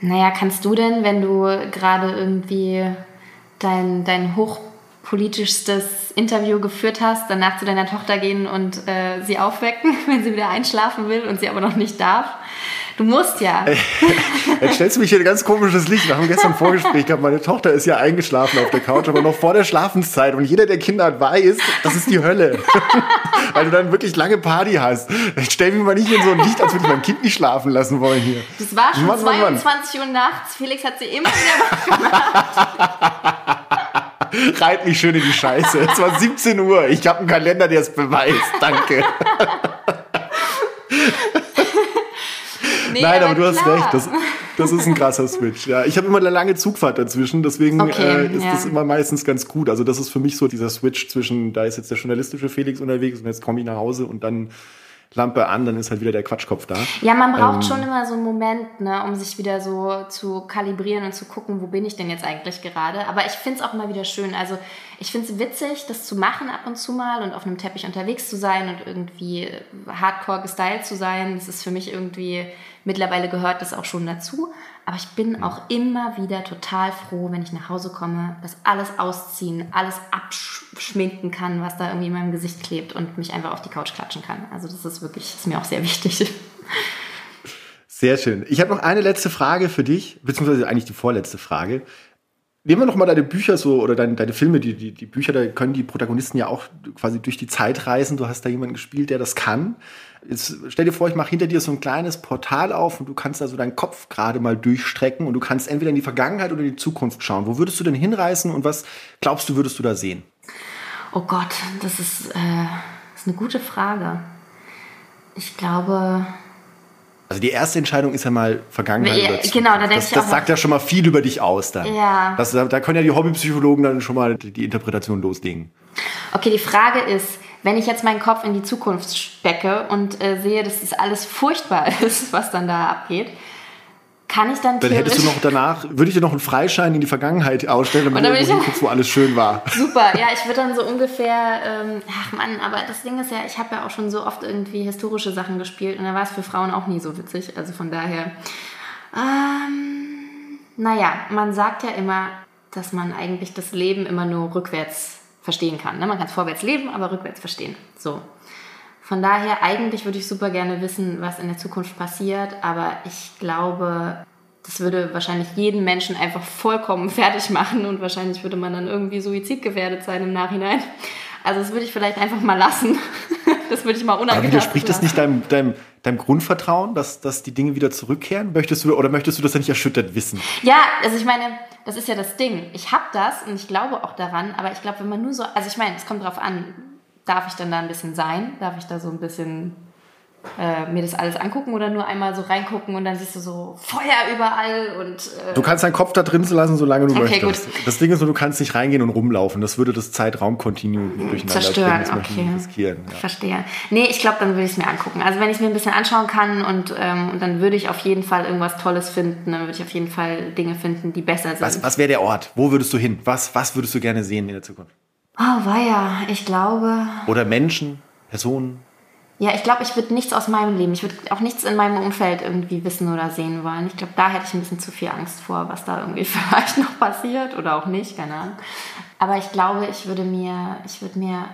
Naja, kannst du denn, wenn du gerade irgendwie dein, dein hochpolitischstes Interview geführt hast, danach zu deiner Tochter gehen und äh, sie aufwecken, wenn sie wieder einschlafen will und sie aber noch nicht darf? Du musst ja. Jetzt stellst du mich hier ein ganz komisches Licht. Wir haben gestern ein Vorgespräch gehabt. Meine Tochter ist ja eingeschlafen auf der Couch, aber noch vor der Schlafenszeit. Und jeder, der Kinder hat, weiß, das ist die Hölle. Weil du dann wirklich lange Party hast. Ich stell mich mal nicht in so ein Licht, als würde ich mein Kind nicht schlafen lassen wollen hier. Das war schon Mann, 22 Mann, Uhr nachts. Felix hat sie immer wieder gemacht. Reit mich schön in die Scheiße. Es war 17 Uhr. Ich habe einen Kalender, der es beweist. Danke. Nee, Nein, aber, aber du hast recht. Das, das ist ein krasser Switch. Ja, ich habe immer eine lange Zugfahrt dazwischen, deswegen okay, äh, ist ja. das immer meistens ganz gut. Also das ist für mich so dieser Switch zwischen, da ist jetzt der journalistische Felix unterwegs und jetzt komme ich nach Hause und dann Lampe an, dann ist halt wieder der Quatschkopf da. Ja, man braucht ähm, schon immer so einen Moment, ne, um sich wieder so zu kalibrieren und zu gucken, wo bin ich denn jetzt eigentlich gerade. Aber ich finde es auch immer wieder schön. Also ich finde es witzig, das zu machen ab und zu mal und auf einem Teppich unterwegs zu sein und irgendwie hardcore gestylt zu sein. Das ist für mich irgendwie, mittlerweile gehört das auch schon dazu. Aber ich bin auch immer wieder total froh, wenn ich nach Hause komme, das alles ausziehen, alles abschminken kann, was da irgendwie in meinem Gesicht klebt und mich einfach auf die Couch klatschen kann. Also das ist wirklich, ist mir auch sehr wichtig. Sehr schön. Ich habe noch eine letzte Frage für dich, beziehungsweise eigentlich die vorletzte Frage. Nehmen wir noch mal deine Bücher so oder deine, deine Filme, die, die, die Bücher, da können die Protagonisten ja auch quasi durch die Zeit reisen. Du hast da jemanden gespielt, der das kann. Jetzt stell dir vor, ich mache hinter dir so ein kleines Portal auf und du kannst da so deinen Kopf gerade mal durchstrecken und du kannst entweder in die Vergangenheit oder in die Zukunft schauen. Wo würdest du denn hinreisen und was glaubst du, würdest du da sehen? Oh Gott, das ist, äh, das ist eine gute Frage. Ich glaube, also die erste Entscheidung ist ja mal Vergangenheit ja, oder Zukunft. Genau, da denke das, ich Das sagt ja schon mal viel über dich aus dann. Ja. Das, da können ja die Hobbypsychologen dann schon mal die Interpretation loslegen. Okay, die Frage ist, wenn ich jetzt meinen Kopf in die Zukunft stecke und äh, sehe, dass das alles furchtbar ist, was dann da abgeht, kann ich dann Dann hättest du noch danach, würde ich dir noch einen Freischein in die Vergangenheit ausstellen, damit du hinguckst, wo alles schön war. Super, ja, ich würde dann so ungefähr, ähm, ach Mann, aber das Ding ist ja, ich habe ja auch schon so oft irgendwie historische Sachen gespielt und da war es für Frauen auch nie so witzig, also von daher, ähm, naja, man sagt ja immer, dass man eigentlich das Leben immer nur rückwärts verstehen kann. Ne? Man kann es vorwärts leben, aber rückwärts verstehen. So. Von daher, eigentlich würde ich super gerne wissen, was in der Zukunft passiert, aber ich glaube, das würde wahrscheinlich jeden Menschen einfach vollkommen fertig machen und wahrscheinlich würde man dann irgendwie suizidgefährdet sein im Nachhinein. Also das würde ich vielleicht einfach mal lassen. Das würde ich mal unangenehm. Aber widerspricht das nicht deinem, deinem, deinem Grundvertrauen, dass, dass die Dinge wieder zurückkehren? Möchtest du, oder möchtest du das ja nicht erschüttert wissen? Ja, also ich meine, das ist ja das Ding. Ich habe das und ich glaube auch daran, aber ich glaube, wenn man nur so, also ich meine, es kommt darauf an, darf ich dann da ein bisschen sein? Darf ich da so ein bisschen äh, mir das alles angucken oder nur einmal so reingucken und dann siehst du so Feuer überall und. Äh du kannst deinen Kopf da drin lassen, solange du okay, möchtest. Gut. Das Ding ist nur, du kannst nicht reingehen und rumlaufen. Das würde das Zeitraumkontinuum durcheinander Zerstören. Das okay. Nicht riskieren. Ja. Verstehe. Nee, ich glaube, dann würde ich es mir angucken. Also wenn ich mir ein bisschen anschauen kann und, ähm, und dann würde ich auf jeden Fall irgendwas Tolles finden, dann würde ich auf jeden Fall Dinge finden, die besser sind. Was, was wäre der Ort? Wo würdest du hin? Was, was würdest du gerne sehen in der Zukunft? Oh, weia, ich glaube. Oder Menschen, Personen. Ja, ich glaube, ich würde nichts aus meinem Leben, ich würde auch nichts in meinem Umfeld irgendwie wissen oder sehen wollen. Ich glaube, da hätte ich ein bisschen zu viel Angst vor, was da irgendwie vielleicht noch passiert oder auch nicht, keine Ahnung. Aber ich glaube, ich würde mir, ich würde mir,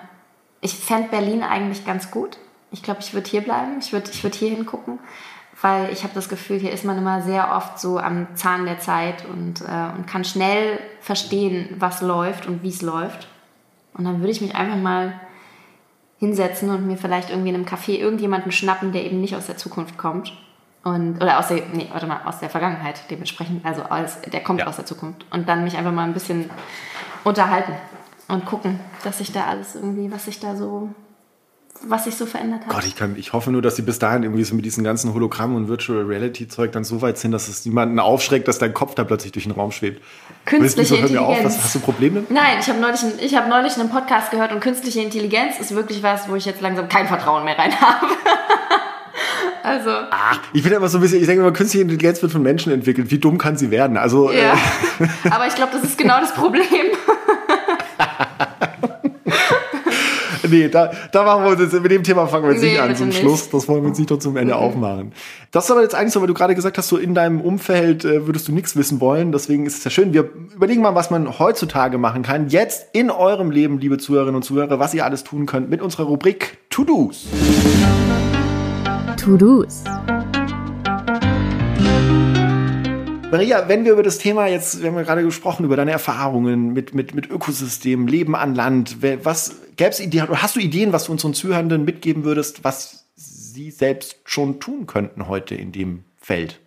ich fände Berlin eigentlich ganz gut. Ich glaube, ich würde hier bleiben, ich würde ich würd hier hingucken, weil ich habe das Gefühl, hier ist man immer sehr oft so am Zahn der Zeit und, äh, und kann schnell verstehen, was läuft und wie es läuft. Und dann würde ich mich einfach mal hinsetzen und mir vielleicht irgendwie in einem Café irgendjemanden schnappen, der eben nicht aus der Zukunft kommt. Und, oder aus der, nee, warte mal, aus der Vergangenheit dementsprechend. Also aus, der kommt ja. aus der Zukunft. Und dann mich einfach mal ein bisschen unterhalten und gucken, dass sich da alles irgendwie, was sich da so was sich so verändert hat. Gott, ich, kann, ich hoffe nur, dass sie bis dahin irgendwie so mit diesen ganzen Hologrammen und Virtual Reality Zeug dann so weit sind, dass es niemanden aufschreckt, dass dein Kopf da plötzlich durch den Raum schwebt. Künstliche so, Intelligenz. Auf, was, hast du Probleme? Nein, ich habe neulich, hab neulich einen Podcast gehört und künstliche Intelligenz ist wirklich was, wo ich jetzt langsam kein Vertrauen mehr rein habe. Also. Ach, ich bin immer so ein bisschen, ich denke immer, künstliche Intelligenz wird von Menschen entwickelt. Wie dumm kann sie werden? Also. Ja. Äh, Aber ich glaube, das ist genau das Problem. nee, da, da machen wir uns jetzt, mit dem Thema fangen wir jetzt nee, nicht an zum nicht. Schluss. Das wollen wir jetzt nicht noch zum Ende mhm. aufmachen. Das ist aber jetzt eigentlich so, weil du gerade gesagt hast, so in deinem Umfeld äh, würdest du nichts wissen wollen. Deswegen ist es ja schön. Wir überlegen mal, was man heutzutage machen kann. Jetzt in eurem Leben, liebe Zuhörerinnen und Zuhörer, was ihr alles tun könnt mit unserer Rubrik To-Dos. To-Dos. Maria, wenn wir über das Thema jetzt, wir haben ja gerade gesprochen, über deine Erfahrungen mit, mit, mit Ökosystemen, Leben an Land, was gäb's Ideen, hast du Ideen, was du unseren Zuhörenden mitgeben würdest, was sie selbst schon tun könnten heute in dem Feld?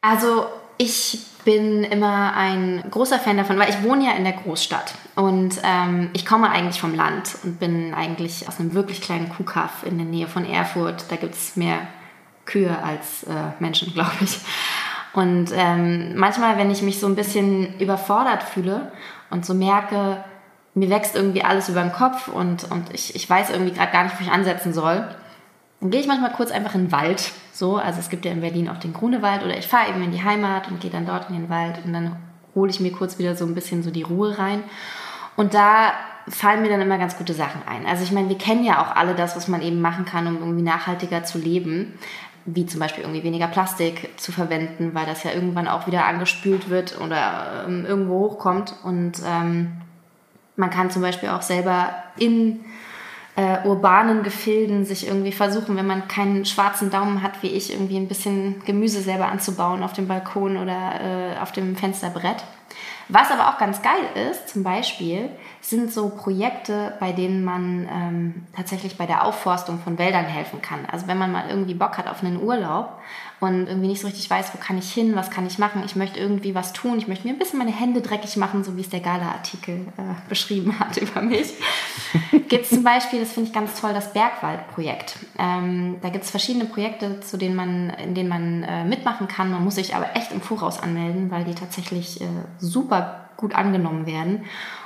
Also ich bin immer ein großer Fan davon, weil ich wohne ja in der Großstadt und ähm, ich komme eigentlich vom Land und bin eigentlich aus einem wirklich kleinen Kuhkaff in der Nähe von Erfurt. Da gibt es mehr Kühe als äh, Menschen, glaube ich. Und ähm, manchmal, wenn ich mich so ein bisschen überfordert fühle und so merke, mir wächst irgendwie alles über den Kopf und, und ich, ich weiß irgendwie gerade gar nicht, wo ich ansetzen soll, dann gehe ich manchmal kurz einfach in den Wald. So, also es gibt ja in Berlin auch den Grunewald oder ich fahre eben in die Heimat und gehe dann dort in den Wald und dann hole ich mir kurz wieder so ein bisschen so die Ruhe rein. Und da fallen mir dann immer ganz gute Sachen ein. Also ich meine, wir kennen ja auch alle das, was man eben machen kann, um irgendwie nachhaltiger zu leben wie zum Beispiel irgendwie weniger Plastik zu verwenden, weil das ja irgendwann auch wieder angespült wird oder ähm, irgendwo hochkommt. Und ähm, man kann zum Beispiel auch selber in äh, urbanen Gefilden sich irgendwie versuchen, wenn man keinen schwarzen Daumen hat wie ich, irgendwie ein bisschen Gemüse selber anzubauen auf dem Balkon oder äh, auf dem Fensterbrett. Was aber auch ganz geil ist, zum Beispiel, sind so Projekte, bei denen man ähm, tatsächlich bei der Aufforstung von Wäldern helfen kann. Also wenn man mal irgendwie Bock hat auf einen Urlaub und irgendwie nicht so richtig weiß, wo kann ich hin, was kann ich machen, ich möchte irgendwie was tun, ich möchte mir ein bisschen meine Hände dreckig machen, so wie es der Gala-Artikel äh, beschrieben hat über mich. gibt es zum Beispiel, das finde ich ganz toll, das Bergwaldprojekt. Ähm, da gibt es verschiedene Projekte, zu denen man, in denen man äh, mitmachen kann. Man muss sich aber echt im Voraus anmelden, weil die tatsächlich äh, super gut angenommen werden.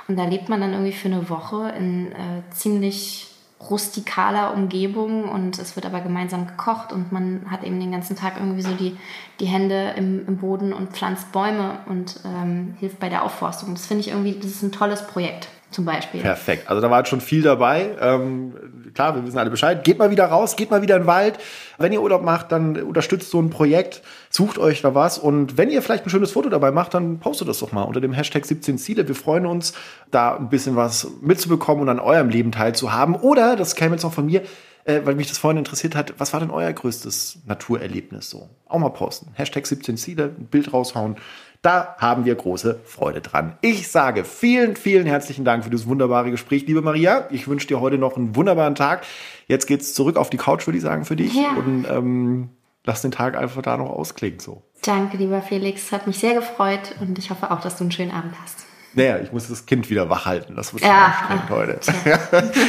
Und da lebt man dann irgendwie für eine Woche in äh, ziemlich rustikaler Umgebung und es wird aber gemeinsam gekocht und man hat eben den ganzen Tag irgendwie so die, die Hände im, im Boden und pflanzt Bäume und ähm, hilft bei der Aufforstung. Das finde ich irgendwie, das ist ein tolles Projekt zum Beispiel. Perfekt. Also da war jetzt schon viel dabei. Ähm, klar, wir wissen alle Bescheid. Geht mal wieder raus, geht mal wieder in den Wald. Wenn ihr Urlaub macht, dann unterstützt so ein Projekt, sucht euch da was. Und wenn ihr vielleicht ein schönes Foto dabei macht, dann postet das doch mal unter dem Hashtag 17 Ziele. Wir freuen uns, da ein bisschen was mitzubekommen und an eurem Leben teilzuhaben. Oder, das käme jetzt auch von mir, äh, weil mich das vorhin interessiert hat, was war denn euer größtes Naturerlebnis so? Auch mal posten. Hashtag 17 Ziele, ein Bild raushauen. Da haben wir große Freude dran. Ich sage vielen, vielen herzlichen Dank für dieses wunderbare Gespräch, liebe Maria. Ich wünsche dir heute noch einen wunderbaren Tag. Jetzt geht's zurück auf die Couch, würde ich sagen, für dich. Ja. Und ähm, lass den Tag einfach da noch ausklingen. So. Danke, lieber Felix. Hat mich sehr gefreut und ich hoffe auch, dass du einen schönen Abend hast. Naja, ich muss das Kind wieder wach halten. Das wird schon ja. anstrengend heute.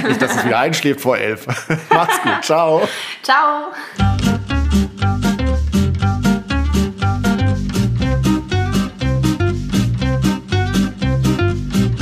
Nicht, dass es wieder einschläft vor elf. Macht's gut. Ciao. Ciao.